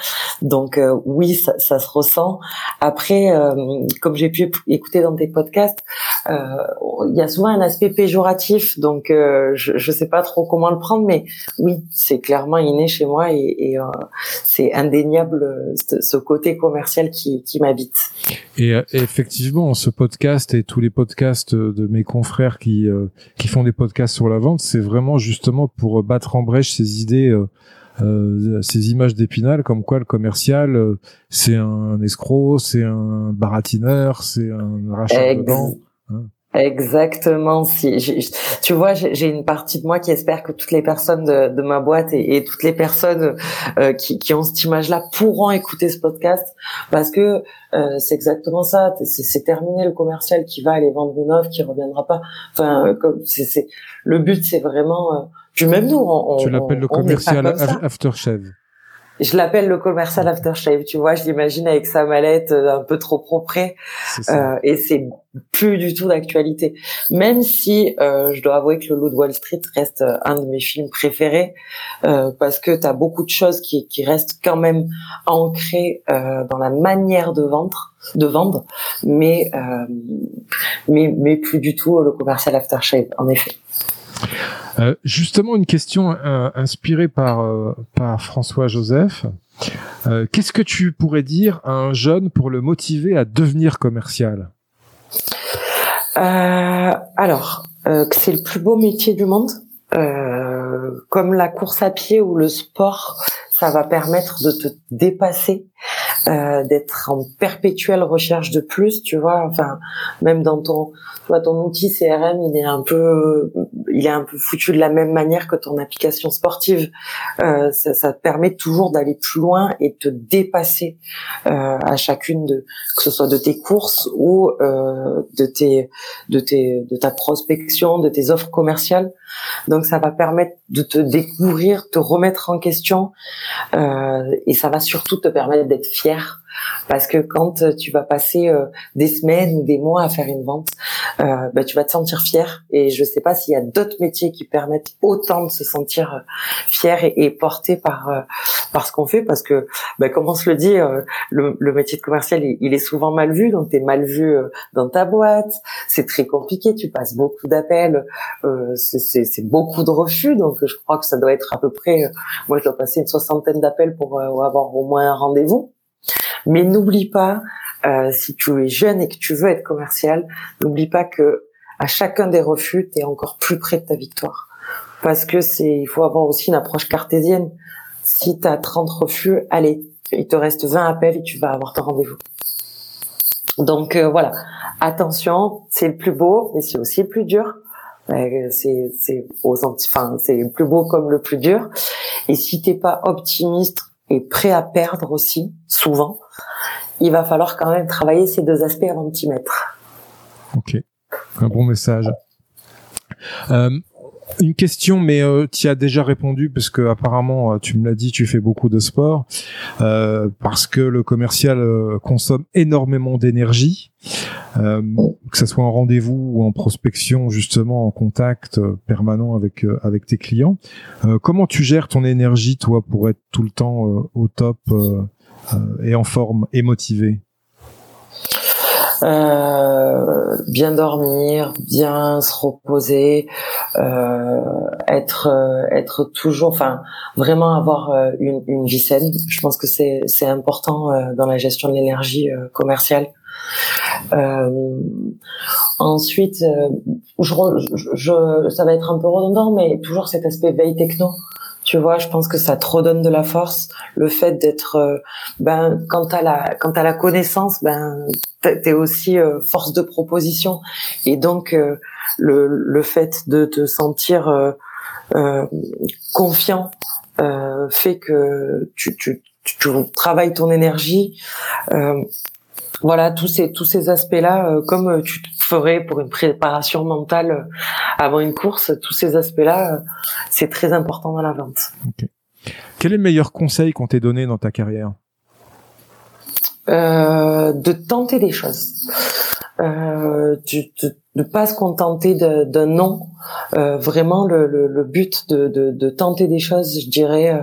Donc, oui, ça, ça, se ressent. Après, comme j'ai pu écouter dans tes podcasts, il y a souvent un aspect péjoratif. Donc, je, je sais pas trop comment le prendre, mais oui, c'est clairement inné chez moi et, et c'est indéniable ce côté commercial qui, qui m'habite. Et euh, effectivement, ce podcast et tous les podcasts de mes confrères qui euh, qui font des podcasts sur la vente, c'est vraiment justement pour battre en brèche ces idées. Euh, ces images d'épinal comme quoi le commercial c'est un escroc, c'est un baratineur, c'est un rachat de. Hein. Exactement. Si tu vois, j'ai une partie de moi qui espère que toutes les personnes de, de ma boîte et, et, toutes les personnes euh, qui, qui, ont cette image-là pourront écouter ce podcast parce que euh, c'est exactement ça. C'est terminé le commercial qui va aller vendre une offre qui reviendra pas. Enfin, comme c'est le but, c'est vraiment. Euh, puis même nous, on, tu l'appelles le commercial after shave je l'appelle le commercial aftershave, tu vois, je l'imagine avec sa mallette euh, un peu trop propre euh, et c'est plus du tout d'actualité. Même si euh, je dois avouer que le Loup de Wall Street reste euh, un de mes films préférés euh, parce que tu as beaucoup de choses qui, qui restent quand même ancrées euh, dans la manière de vendre, de vendre, mais mais mais plus du tout le commercial aftershave en effet. Euh, justement, une question euh, inspirée par, euh, par François Joseph. Qu'est-ce que tu pourrais dire à un jeune pour le motiver à devenir commercial? Alors, que c'est le plus beau métier du monde, comme la course à pied ou le sport, ça va permettre de te dépasser, euh, d'être en perpétuelle recherche de plus, tu vois. Enfin, même dans ton, toi, ton outil CRM, il est un peu, il est un peu foutu de la même manière que ton application sportive. Euh, ça, ça, te permet toujours d'aller plus loin et de te dépasser euh, à chacune de, que ce soit de tes courses ou euh, de tes, de tes, de ta prospection, de tes offres commerciales. Donc, ça va permettre de te découvrir, te remettre en question. Euh, et ça va surtout te permettre d'être fier parce que quand tu vas passer euh, des semaines ou des mois à faire une vente, euh, bah, tu vas te sentir fier. Et je sais pas s'il y a d'autres métiers qui permettent autant de se sentir euh, fier et, et porté par euh, par ce qu'on fait, parce que bah, comme on se le dit, le, le, métier de commercial il, est souvent mal vu, donc tu es mal vu dans ta boîte, c'est très compliqué, tu passes beaucoup d'appels, c'est beaucoup de refus, donc je crois que ça doit être à peu près, moi je dois passer une soixantaine d'appels pour avoir au moins un rendez-vous. Mais n'oublie pas, euh, si tu es jeune et que tu veux être commercial, n'oublie pas que à chacun des refus, tu es encore plus près de ta victoire. Parce que c'est, il faut avoir aussi une approche cartésienne. Si tu as 30 refus, allez, il te reste 20 appels et tu vas avoir ton rendez-vous. Donc euh, voilà, attention, c'est le plus beau, mais c'est aussi le plus dur. Euh, c'est c'est enfin c'est le plus beau comme le plus dur. Et si t'es pas optimiste et prêt à perdre aussi, souvent, il va falloir quand même travailler ces deux aspects avant de t'y mettre. Ok, un bon message. Euh, une question, mais euh, tu as déjà répondu parce que apparemment, euh, tu me l'as dit, tu fais beaucoup de sport euh, parce que le commercial euh, consomme énormément d'énergie, que ce soit en rendez-vous ou en prospection, justement en contact permanent avec avec tes clients. comment tu gères ton énergie, toi, pour être tout le temps au top et en forme et motivé euh, bien dormir, bien se reposer, euh, être euh, être toujours, enfin vraiment avoir euh, une, une vie saine. Je pense que c'est c'est important dans la gestion de l'énergie commerciale. ensuite, ça va être un peu redondant, mais toujours cet aspect veille techno. Tu vois, je pense que ça trop donne de la force. Le fait d'être, euh, ben, quand t'as la, quand t'as la connaissance, ben, t'es aussi euh, force de proposition. Et donc, euh, le, le fait de te sentir confiant fait que tu, tu, tu, travailles ton énergie voilà tous ces tous ces aspects-là, euh, comme euh, tu ferais pour une préparation mentale euh, avant une course, tous ces aspects-là, c'est très important dans la vente. Quel est le meilleur conseil qu'on t'ait donné dans ta carrière? Euh, De tenter des choses. Euh, de ne pas se contenter d'un non. Euh, vraiment, le, le, le but de, de, de, tenter des choses, je dirais, euh,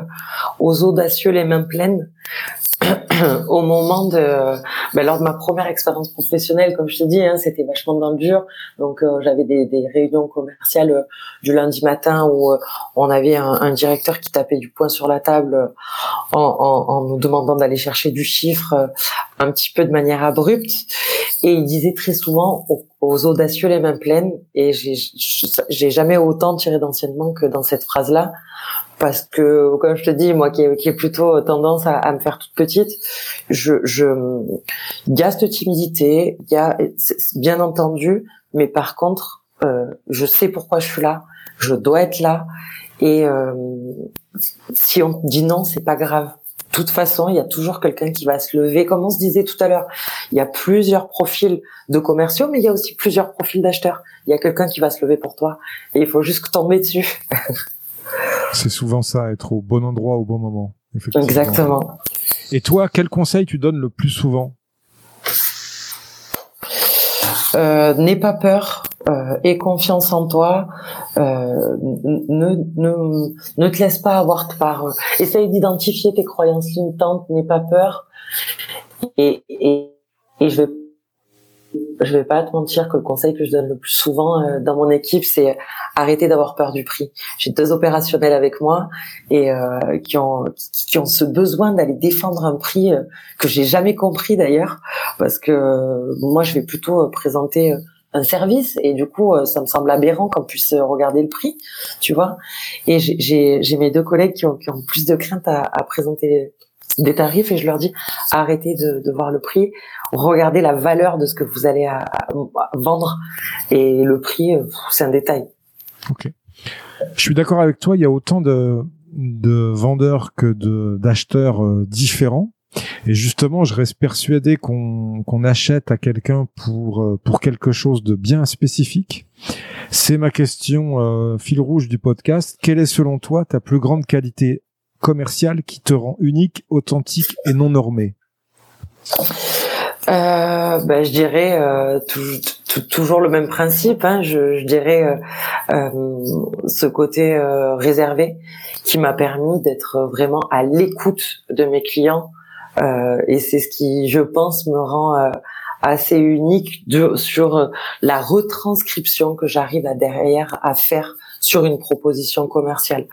aux audacieux les mains pleines, au moment de ben, lors de ma première expérience professionnelle comme je te dis hein, c'était vachement dans le dur. Donc euh, j'avais des, réunions commerciales euh, du lundi matin où euh, on avait un, directeur qui tapait du poing sur la table en, nous demandant d'aller chercher du chiffre un petit peu de manière abrupte. Et il disait très souvent aux, aux audacieux les mains pleines. Et j'ai jamais autant tiré d'enseignement que dans cette phrase là parce que comme je te dis moi qui ai, qui plutôt tendance à, à, me faire toute petite je je il y a cette timidité il y a bien entendu mais par contre euh, je sais pourquoi je suis là je dois être là et euh, si on dit non c'est pas grave de toute façon, il y a toujours quelqu'un qui va se lever. Comme on se disait tout à l'heure, il y a plusieurs profils de commerciaux, mais il y a aussi plusieurs profils d'acheteurs. Il y a quelqu'un qui va se lever pour toi et il faut juste tomber dessus. C'est souvent ça, être au bon endroit au bon moment. Exactement. Et toi, quel conseil tu donnes le plus souvent? Euh, N'aie pas peur, euh, aie confiance en toi, euh, ne, ne, ne te laisse pas avoir par... Essaye d'identifier tes croyances limitantes, n'aie pas peur. Et, et, et je vais je vais pas te mentir que le conseil que je donne le plus souvent euh, dans mon équipe, c'est arrêter d'avoir peur du prix. J'ai deux opérationnels avec moi et euh, qui ont qui, ont ce besoin d'aller défendre un prix euh, que j'ai jamais compris d'ailleurs, parce que moi je vais plutôt présenter un service et du coup ça me semble aberrant qu'on puisse regarder le prix, tu vois. Et j'ai mes deux collègues qui ont, qui ont plus de crainte à, à présenter des tarifs et je leur dis arrêtez de, de, voir le prix, regardez la valeur de ce que vous allez à, vendre et le prix euh, c'est un détail. Ok. Je suis d'accord avec toi, il y a autant de, de vendeurs que de d'acheteurs euh, différents. Et justement, je reste persuadé qu'on qu'on achète à quelqu'un pour euh, pour quelque chose de bien spécifique. C'est ma question fil rouge du podcast. Quelle est selon toi ta plus grande qualité commercial qui te rend unique, authentique et non normé euh, ben, je dirais euh, toujours le même principe. Hein, je, dirais euh, euh ce côté réservé qui m'a permis d'être vraiment à l'écoute de mes clients et c'est ce qui, je pense, me rend assez unique sur la retranscription que j'arrive derrière à faire sur une proposition commerciale.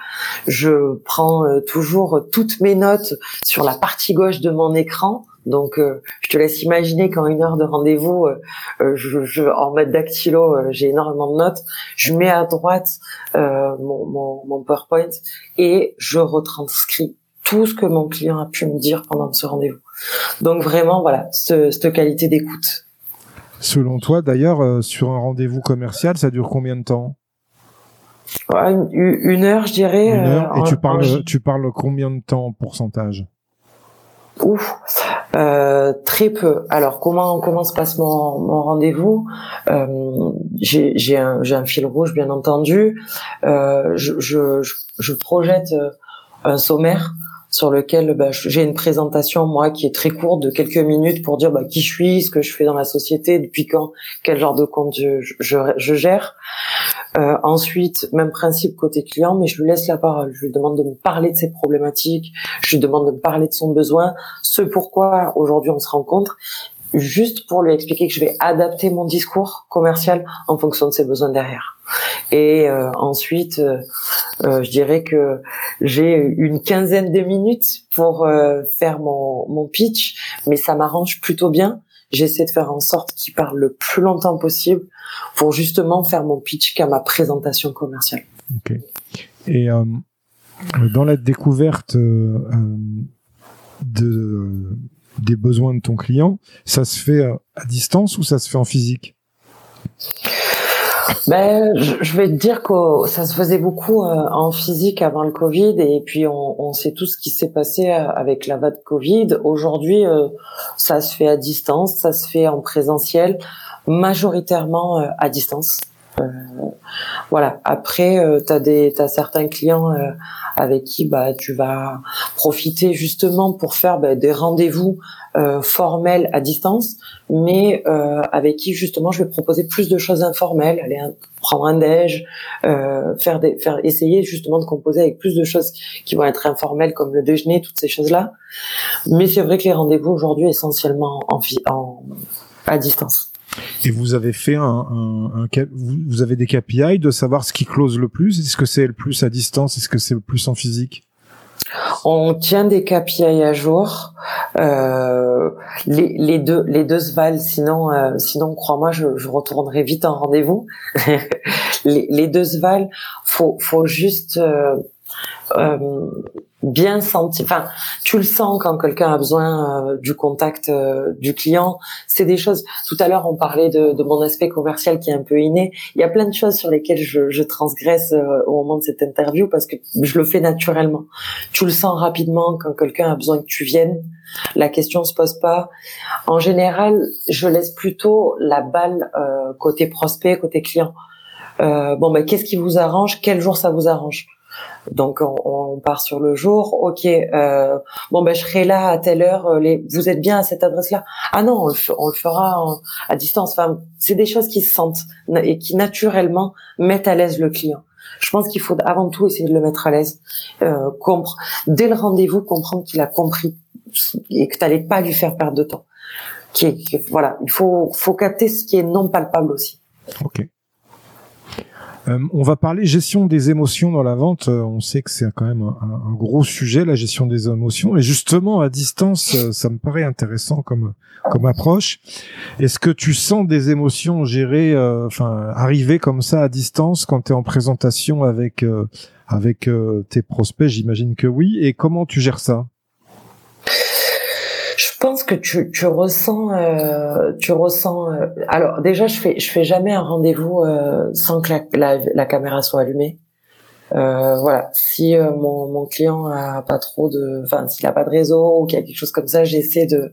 Je prends euh, toujours toutes mes notes sur la partie gauche de mon écran. Donc, euh, je te laisse imaginer qu'en une heure de rendez-vous, euh, je, je, en mode dactylo, j'ai énormément de notes. Je mets à droite mon, mon, mon PowerPoint et je retranscris tout ce que mon client a pu me dire pendant ce rendez-vous. Donc vraiment, voilà, cette qualité d'écoute. Selon toi, d'ailleurs, sur un rendez-vous commercial, ça dure combien de temps? Une heure, je dirais. Une heure. Et tu parles, tu parles combien de temps en pourcentage? Ouf, euh, très peu. Alors comment comment se passe mon, mon rendez-vous? Euh, J'ai un, un fil rouge bien entendu. Euh, je, je, je, projette euh, un sommaire sur lequel bah, j'ai une présentation moi qui est très courte de quelques minutes pour dire bah, qui je suis, ce que je fais dans la société, depuis quand, quel genre de compte je, je, je gère. Euh, ensuite, même principe côté client, mais je lui laisse la parole. Je lui demande de me parler de ses problématiques, je lui demande de me parler de son besoin, ce pourquoi aujourd'hui on se rencontre, juste pour lui expliquer que je vais adapter mon discours commercial en fonction de ses besoins derrière. Et euh, ensuite, euh, euh, je dirais que j'ai une quinzaine de minutes pour faire mon, mon pitch, mais ça m'arrange plutôt bien. J'essaie de faire en sorte qu'il parle le plus longtemps possible pour justement faire mon pitch qu'à ma présentation commerciale. Ok. Et dans la découverte de des besoins de ton client, ça se fait à distance ou ça se fait en physique? Ben, je vais te dire que ça se faisait beaucoup euh, en physique avant le Covid et puis on, on sait tout ce qui s'est passé euh, avec la vague Covid. Aujourd'hui, euh, ça se fait à distance, ça se fait en présentiel, majoritairement à distance. voilà. Après, tu as des, t'as certains clients avec qui bah tu vas profiter justement pour faire bah, des rendez-vous euh, formels à distance, mais euh, avec qui justement je vais proposer plus de choses informelles, aller prendre un déj, euh, faire des, faire essayer justement de composer avec plus de choses qui vont être informelles comme le déjeuner, toutes ces choses-là. Mais c'est vrai que les rendez-vous aujourd'hui essentiellement en, en à distance. Et vous avez fait un, un, un, vous avez des KPI de savoir ce qui close le plus? Est-ce que c'est le plus à distance? Est-ce que c'est le plus en physique? On tient des KPI à jour. Euh, les, les, deux les deux se valent. Sinon, euh, sinon, crois-moi, je, je retournerai vite en rendez-vous. les, les deux se valent. Faut faut juste euh, euh, bien senti. Enfin, tu le sens quand quelqu'un a besoin euh, du contact euh, du client. C'est des choses. Tout à l'heure, on parlait de, de, mon aspect commercial qui est un peu inné. Il y a plein de choses sur lesquelles je, je transgresse au moment de cette interview parce que je le fais naturellement. Tu le sens rapidement quand quelqu'un a besoin que tu viennes. La question se pose pas. En général, je laisse plutôt la balle côté prospect, côté client. bon, ben, qu'est-ce qui vous arrange? Quel jour ça vous arrange? Donc on, on, part sur le jour. Ok, euh, bon ben je serai là à telle heure. Euh, les, vous êtes bien à cette adresse-là? Ah non, on le, on le fera à distance. Enfin, c'est des choses qui se sentent et qui naturellement mettent à l'aise le client. Je pense qu'il faut avant tout essayer de le mettre à l'aise, euh, dès le rendez-vous comprendre qu'il a compris et que tu n'allais pas lui faire perdre de temps. Qui, voilà, il faut faut capter ce qui est non palpable aussi. Ok. Euh, on va parler gestion des émotions dans la vente. Euh, on sait que c'est quand même un, gros sujet, la gestion des émotions. Et justement, à distance, euh, ça me paraît intéressant comme approche. Est-ce que tu sens des émotions gérées, enfin arriver comme ça à distance quand tu es en présentation avec avec tes prospects? J'imagine que oui. Et comment tu gères ça? Pense que tu, tu ressens, euh, tu ressens. Euh, alors déjà, je fais, je fais jamais un rendez-vous euh, sans que la, la, caméra soit allumée. Euh, voilà, si mon, mon client a pas trop de, enfin s'il a pas de réseau ou qu'il y a quelque chose comme ça, j'essaie de,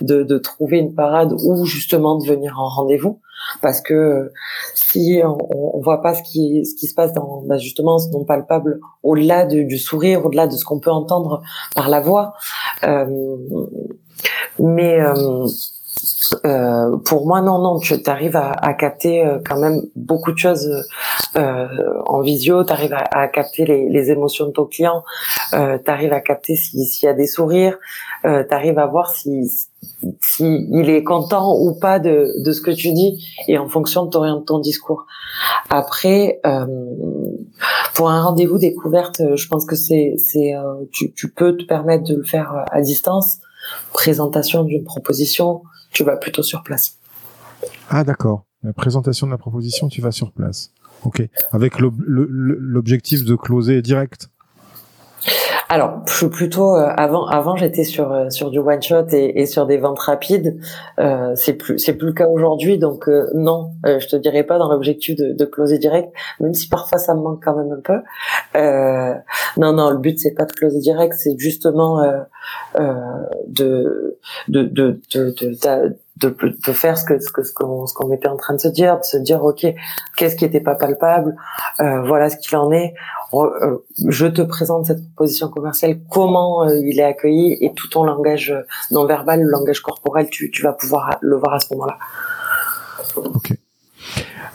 de, de trouver une parade ou justement de venir en rendez-vous parce que si on, on voit pas ce qui ce qui se passe dans bah justement ce non palpable au-delà du sourire, au-delà de ce qu'on peut entendre par la voix. Euh, mais euh, euh, pour moi, non, non, tu arrives à, à, capter euh, quand même beaucoup de choses euh, en visio. Tu arrives à, à, capter les, les, émotions de ton client. Euh, tu arrives à capter s'il y a des sourires. Euh, tu arrives à voir si, si est content ou pas de, de ce que tu dis et en fonction de ton, ton discours. Après, euh, pour un rendez-vous découverte, je pense que c'est, c'est, tu, tu peux te permettre de le faire à distance présentation d'une proposition, tu vas plutôt sur place. Ah d'accord. La présentation de la proposition, tu vas sur place. Ok. Avec l'objectif de closer direct. Alors, plutôt euh, avant. Avant, j'étais sur euh, sur du one shot et, et sur des ventes rapides. Euh, c'est plus c'est plus le cas aujourd'hui. Donc euh, non, je te dirais pas dans l'objectif de, de, closer direct, même si parfois ça me manque quand même un peu. non, non, le but c'est pas de closer direct, c'est justement de de de, de, de de, de, faire ce que ce que ce qu'on qu'on était en train de se dire, de se dire ok, qu'est-ce qui était pas palpable, euh, voilà ce qu'il en est. Euh, je te présente cette proposition commerciale, comment euh, il est accueilli et tout ton langage non verbal, le langage corporel, tu, tu vas pouvoir le voir à ce moment-là. Ok.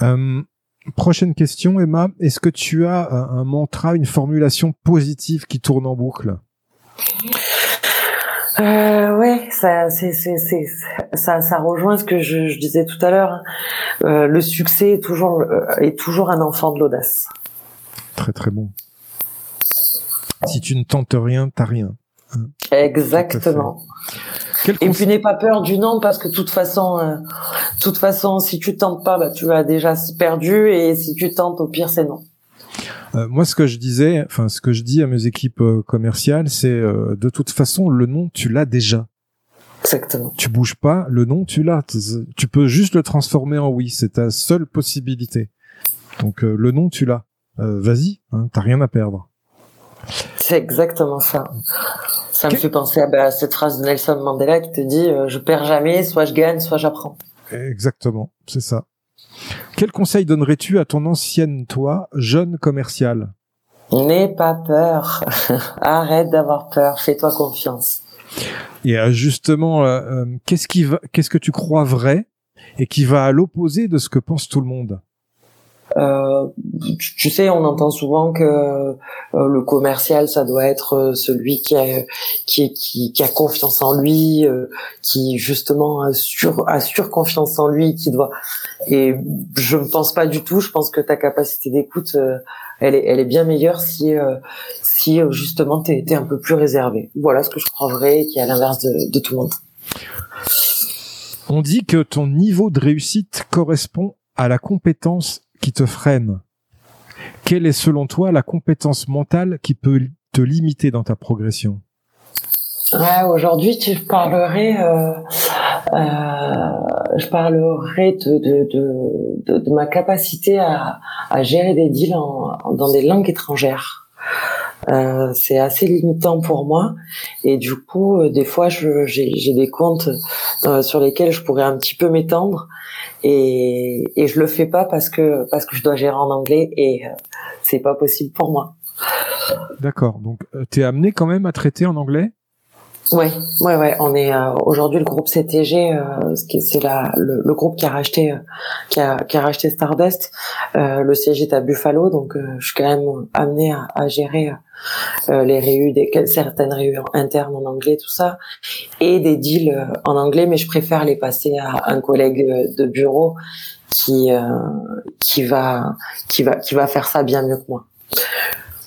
Euh, prochaine question, Emma. Est-ce que tu as un mantra, une formulation positive qui tourne en boucle? Euh, ouais, ça, c'est, c'est, c'est, ça, ça rejoint ce que je, je disais tout à l'heure. Hein. Euh, le succès est toujours, est toujours un enfant de l'audace. Très très bon. Si tu ne tentes rien, t'as rien. Hein. Exactement. Et puis n'aie pas peur du non parce que de toute façon, euh, toute façon, si tu tentes pas, bah, tu as déjà perdu et si tu tentes, au pire c'est non. Euh, moi, ce que je disais, enfin, ce que je dis à mes équipes euh, commerciales, c'est euh, de toute façon, le nom, tu l'as déjà. Exactement. Tu bouges pas, le nom, tu l'as. Tu peux juste le transformer en oui. C'est ta seule possibilité. Donc, le nom, tu l'as. Vas-y, hein, t'as rien à perdre. C'est exactement ça. Ça me fait penser à, bah, cette phrase de Nelson Mandela qui te dit Je perds jamais, soit je gagne, soit j'apprends. Exactement, c'est ça. Quel conseil donnerais-tu à ton ancienne toi, jeune commercial N'aie pas peur. Arrête d'avoir peur. Fais-toi confiance. Et euh, justement, euh, euh, qu'est-ce qui va, qu'est-ce que tu crois vrai et qui va à l'opposé de ce que pense tout le monde? Euh, tu sais, on entend souvent que euh, le commercial, ça doit être euh, celui qui a, qui, qui, qui a confiance en lui, qui justement assure, assure confiance en lui, qui doit. Et je ne pense pas du tout. Je pense que ta capacité d'écoute, elle est, elle est bien meilleure si, si justement t'es es un peu plus réservé. Voilà ce que je crois vrai, qui est à l'inverse de, de tout le monde. On dit que ton niveau de réussite correspond à la compétence te freine. Quelle est selon toi la compétence mentale qui peut te limiter dans ta progression? Aujourd'hui, tu parlerais, euh, euh, je parlerai de, de, ma capacité à, gérer des deals dans des langues étrangères. Euh, c'est assez limitant pour moi. Et du coup des fois j'ai des comptes sur lesquels je pourrais un petit peu m'étendre et, et je le fais pas parce que parce que je dois gérer en anglais et c'est pas possible pour moi. D'accord. Donc tu es amené quand même à traiter en anglais? Ouais, ouais, ouais. On est euh, aujourd'hui le groupe CTG, euh, c'est la le, groupe qui a racheté euh, qui, a, racheté Stardust. Le siège est à Buffalo, donc je suis quand même amené à, gérer les des certaines réunions internes en anglais, tout ça, et des deals en anglais, mais je préfère les passer à un collègue de bureau qui qui va qui va qui va faire ça bien mieux que moi.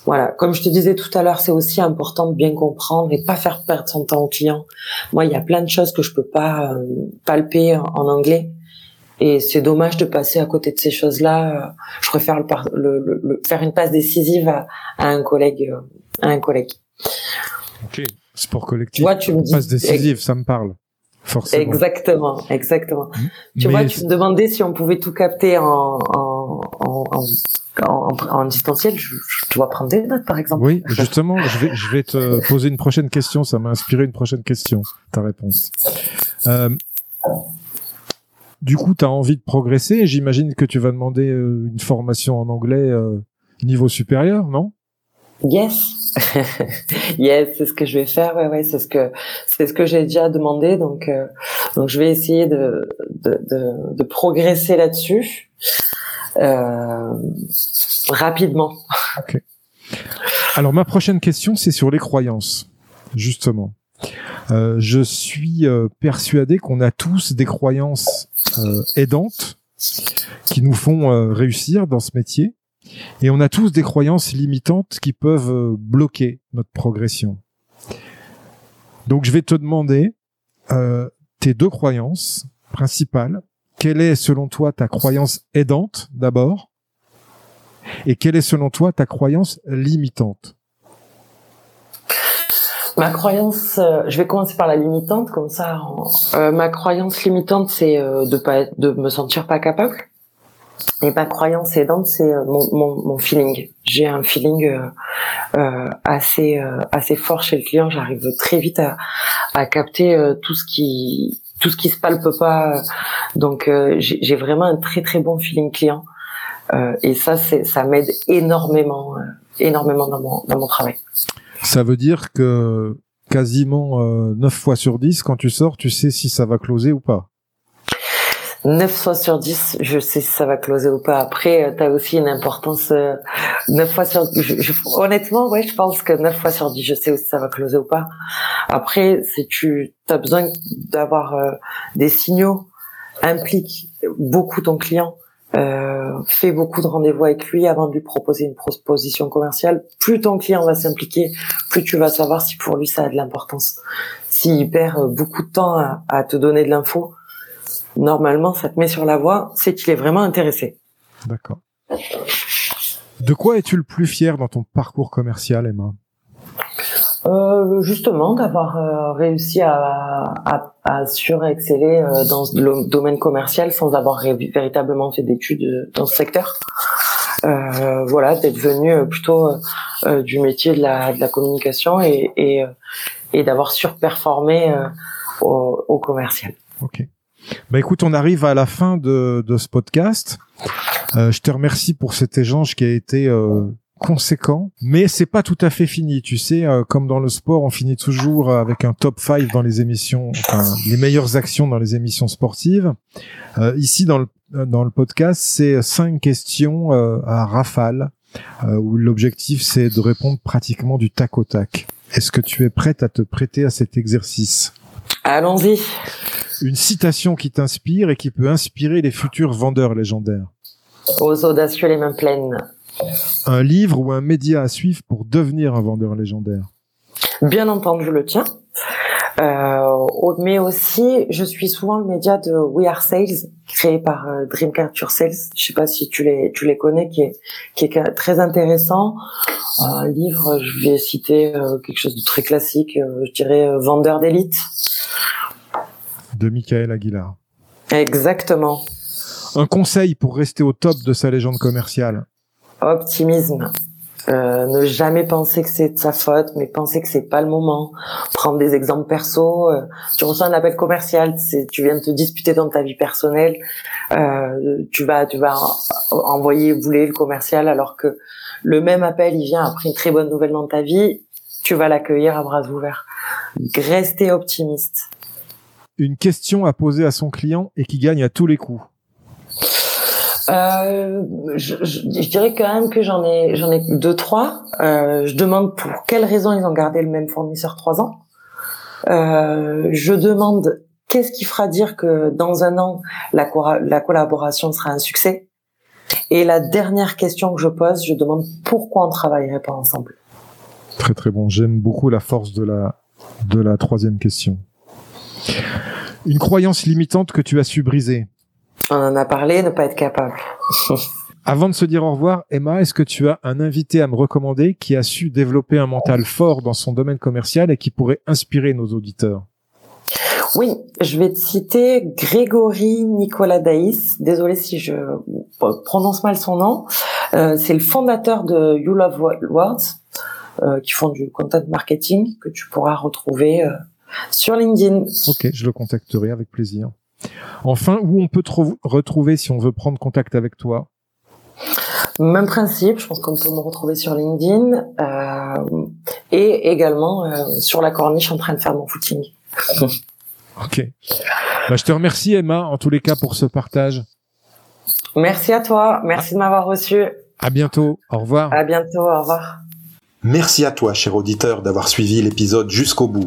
Voilà, comme je te disais tout à l'heure, c'est aussi important de bien comprendre et pas faire perdre son temps au client. Moi, il y a plein de choses que je peux pas euh, palper en, anglais et c'est dommage de passer à côté de ces choses-là. Je préfère le, le, faire une passe décisive à, un collègue, euh, à un collègue. Ok, sport collectif. Tu tu me dis, passe décisive, ça me parle. Forcément. Exactement, exactement. Mmh. Tu vois, tu me demandais si on pouvait tout capter en, en, en, en, en distanciel, je, je, dois prendre des notes, par exemple. Oui, justement, je vais, je vais te poser une prochaine question. Ça m'a inspiré une prochaine question, ta réponse. Euh, du coup, tu as envie de progresser. J'imagine que tu vas demander euh, une formation en anglais euh, niveau supérieur, non? Yes, yes, c'est ce que je vais faire. Ouais, ouais, c'est ce que c'est ce que j'ai déjà demandé. Donc, euh, donc je vais essayer de de, de, de progresser là-dessus. Euh, rapidement. Alors ma prochaine question, c'est sur les croyances, justement. Euh, je suis euh, persuadé qu'on a tous des croyances aidantes qui nous font réussir dans ce métier, et on a tous des croyances limitantes qui peuvent bloquer notre progression. Donc je vais te demander tes deux croyances principales quelle est selon toi ta croyance aidante d'abord? Et quelle est selon toi ta croyance limitante? Ma croyance, euh, je vais commencer par la limitante comme ça. Euh, ma croyance limitante, c'est euh, de pas de me sentir pas capable. Et ma croyance aidante, c'est mon, mon, mon, feeling. J'ai un feeling assez assez fort chez le client. J'arrive très vite à, à capter tout ce qui tout ce qui se palpe pas. Donc euh, j'ai vraiment un très très bon feeling client euh, et ça ça m'aide énormément euh, énormément dans mon dans mon travail. Ça veut dire que quasiment 9 fois sur 10 quand tu sors, tu sais si ça va closer ou pas. 9 fois sur 10, je sais si ça va closer ou pas. Après, euh, tu as aussi une importance. Euh, 9 fois sur je, honnêtement, ouais, je pense que 9 fois sur 10, je sais si ça va closer ou pas. Après, si tu as besoin d'avoir euh, des signaux, implique beaucoup ton client, euh, fais beaucoup de rendez-vous avec lui avant de lui proposer une proposition commerciale. Plus ton client va s'impliquer, plus tu vas savoir si pour lui ça a de l'importance. S'il perd beaucoup de temps à, à te donner de l'info, normalement, ça te met sur la voie, c'est qu'il est vraiment intéressé. D'accord. De quoi es-tu le plus fier dans ton parcours commercial, Emma? Euh, justement d'avoir euh, réussi à, à, à surexceller euh, dans le domaine commercial sans avoir véritablement fait d'études dans ce secteur. Euh, voilà, d'être venu plutôt du métier de la, de la communication et, et, et d'avoir surperformé au, au commercial. Ok. Bah écoute, on arrive à la fin de, de ce podcast. Euh, je te remercie pour cet échange qui a été euh, conséquent, mais c'est pas tout à fait fini. Tu sais, euh, comme dans le sport, on finit toujours avec un top 5 dans les émissions, enfin, les meilleures actions dans les émissions sportives. Euh, ici, dans le dans le podcast, c'est cinq questions à rafale, où l'objectif c'est de répondre pratiquement du tac au tac. Est-ce que tu es prête à te prêter à cet exercice? Allons-y. Une citation qui t'inspire et qui peut inspirer les futurs vendeurs légendaires. Aux audacieux les mains pleines. Un livre ou un média à suivre pour devenir un vendeur légendaire. Bien entendu le tien. Euh, mais aussi, je suis souvent le média de We Are Sales, créé par euh, Dream Sales. Je sais pas si tu les tu les connais, qui est qui est très intéressant. Un livre, je vais citer euh, quelque chose de très classique, euh, je dirais Vendeur d'élite. De Michael Aguilar. Exactement. Un conseil pour rester au top de sa légende commerciale. Optimisme. Euh, ne jamais penser que c'est de sa faute, mais penser que c'est pas le moment. Prendre des exemples perso. Euh, tu reçois un appel commercial, tu viens de te disputer dans ta vie personnelle. Euh, tu vas, tu vas envoyer bouler le commercial alors que le même appel, il vient après une très bonne nouvelle dans ta vie. Tu vas l'accueillir à bras ouverts. Rester optimiste. Une question à poser à son client et qui gagne à tous les coups. Euh, je, je, je, dirais quand même que j'en ai j'en ai deux trois. Euh, je demande pour quelles raisons ils ont gardé le même fournisseur trois ans. Euh, je demande qu'est-ce qui fera dire que dans un an la, la collaboration sera un succès. Et la dernière question que je pose, je demande pourquoi on travaillerait pas ensemble. Très très bon. J'aime beaucoup la force de la de la troisième question. Une croyance limitante que tu as su briser. On en a parlé, ne pas être capable. Avant de se dire au revoir, Emma, est-ce que tu as un invité à me recommander qui a su développer un mental fort dans son domaine commercial et qui pourrait inspirer nos auditeurs? Oui, je vais te citer Grégory Nicolas Daïs. Désolé si je prononce mal son nom. Euh, c'est le fondateur de You Love Words, euh, qui font du content marketing que tu pourras retrouver euh, sur LinkedIn. Ok, je le contacterai avec plaisir. Enfin, où on peut te retrouver si on veut prendre contact avec toi? Même principe, je pense qu'on peut me retrouver sur LinkedIn euh, et également euh, sur la corniche en train de faire mon footing. ok. Bah, je te remercie Emma en tous les cas pour ce partage. Merci à toi, merci de m'avoir reçu. À bientôt, au revoir. À bientôt, au revoir. Merci à toi, cher auditeur, d'avoir suivi l'épisode jusqu'au bout.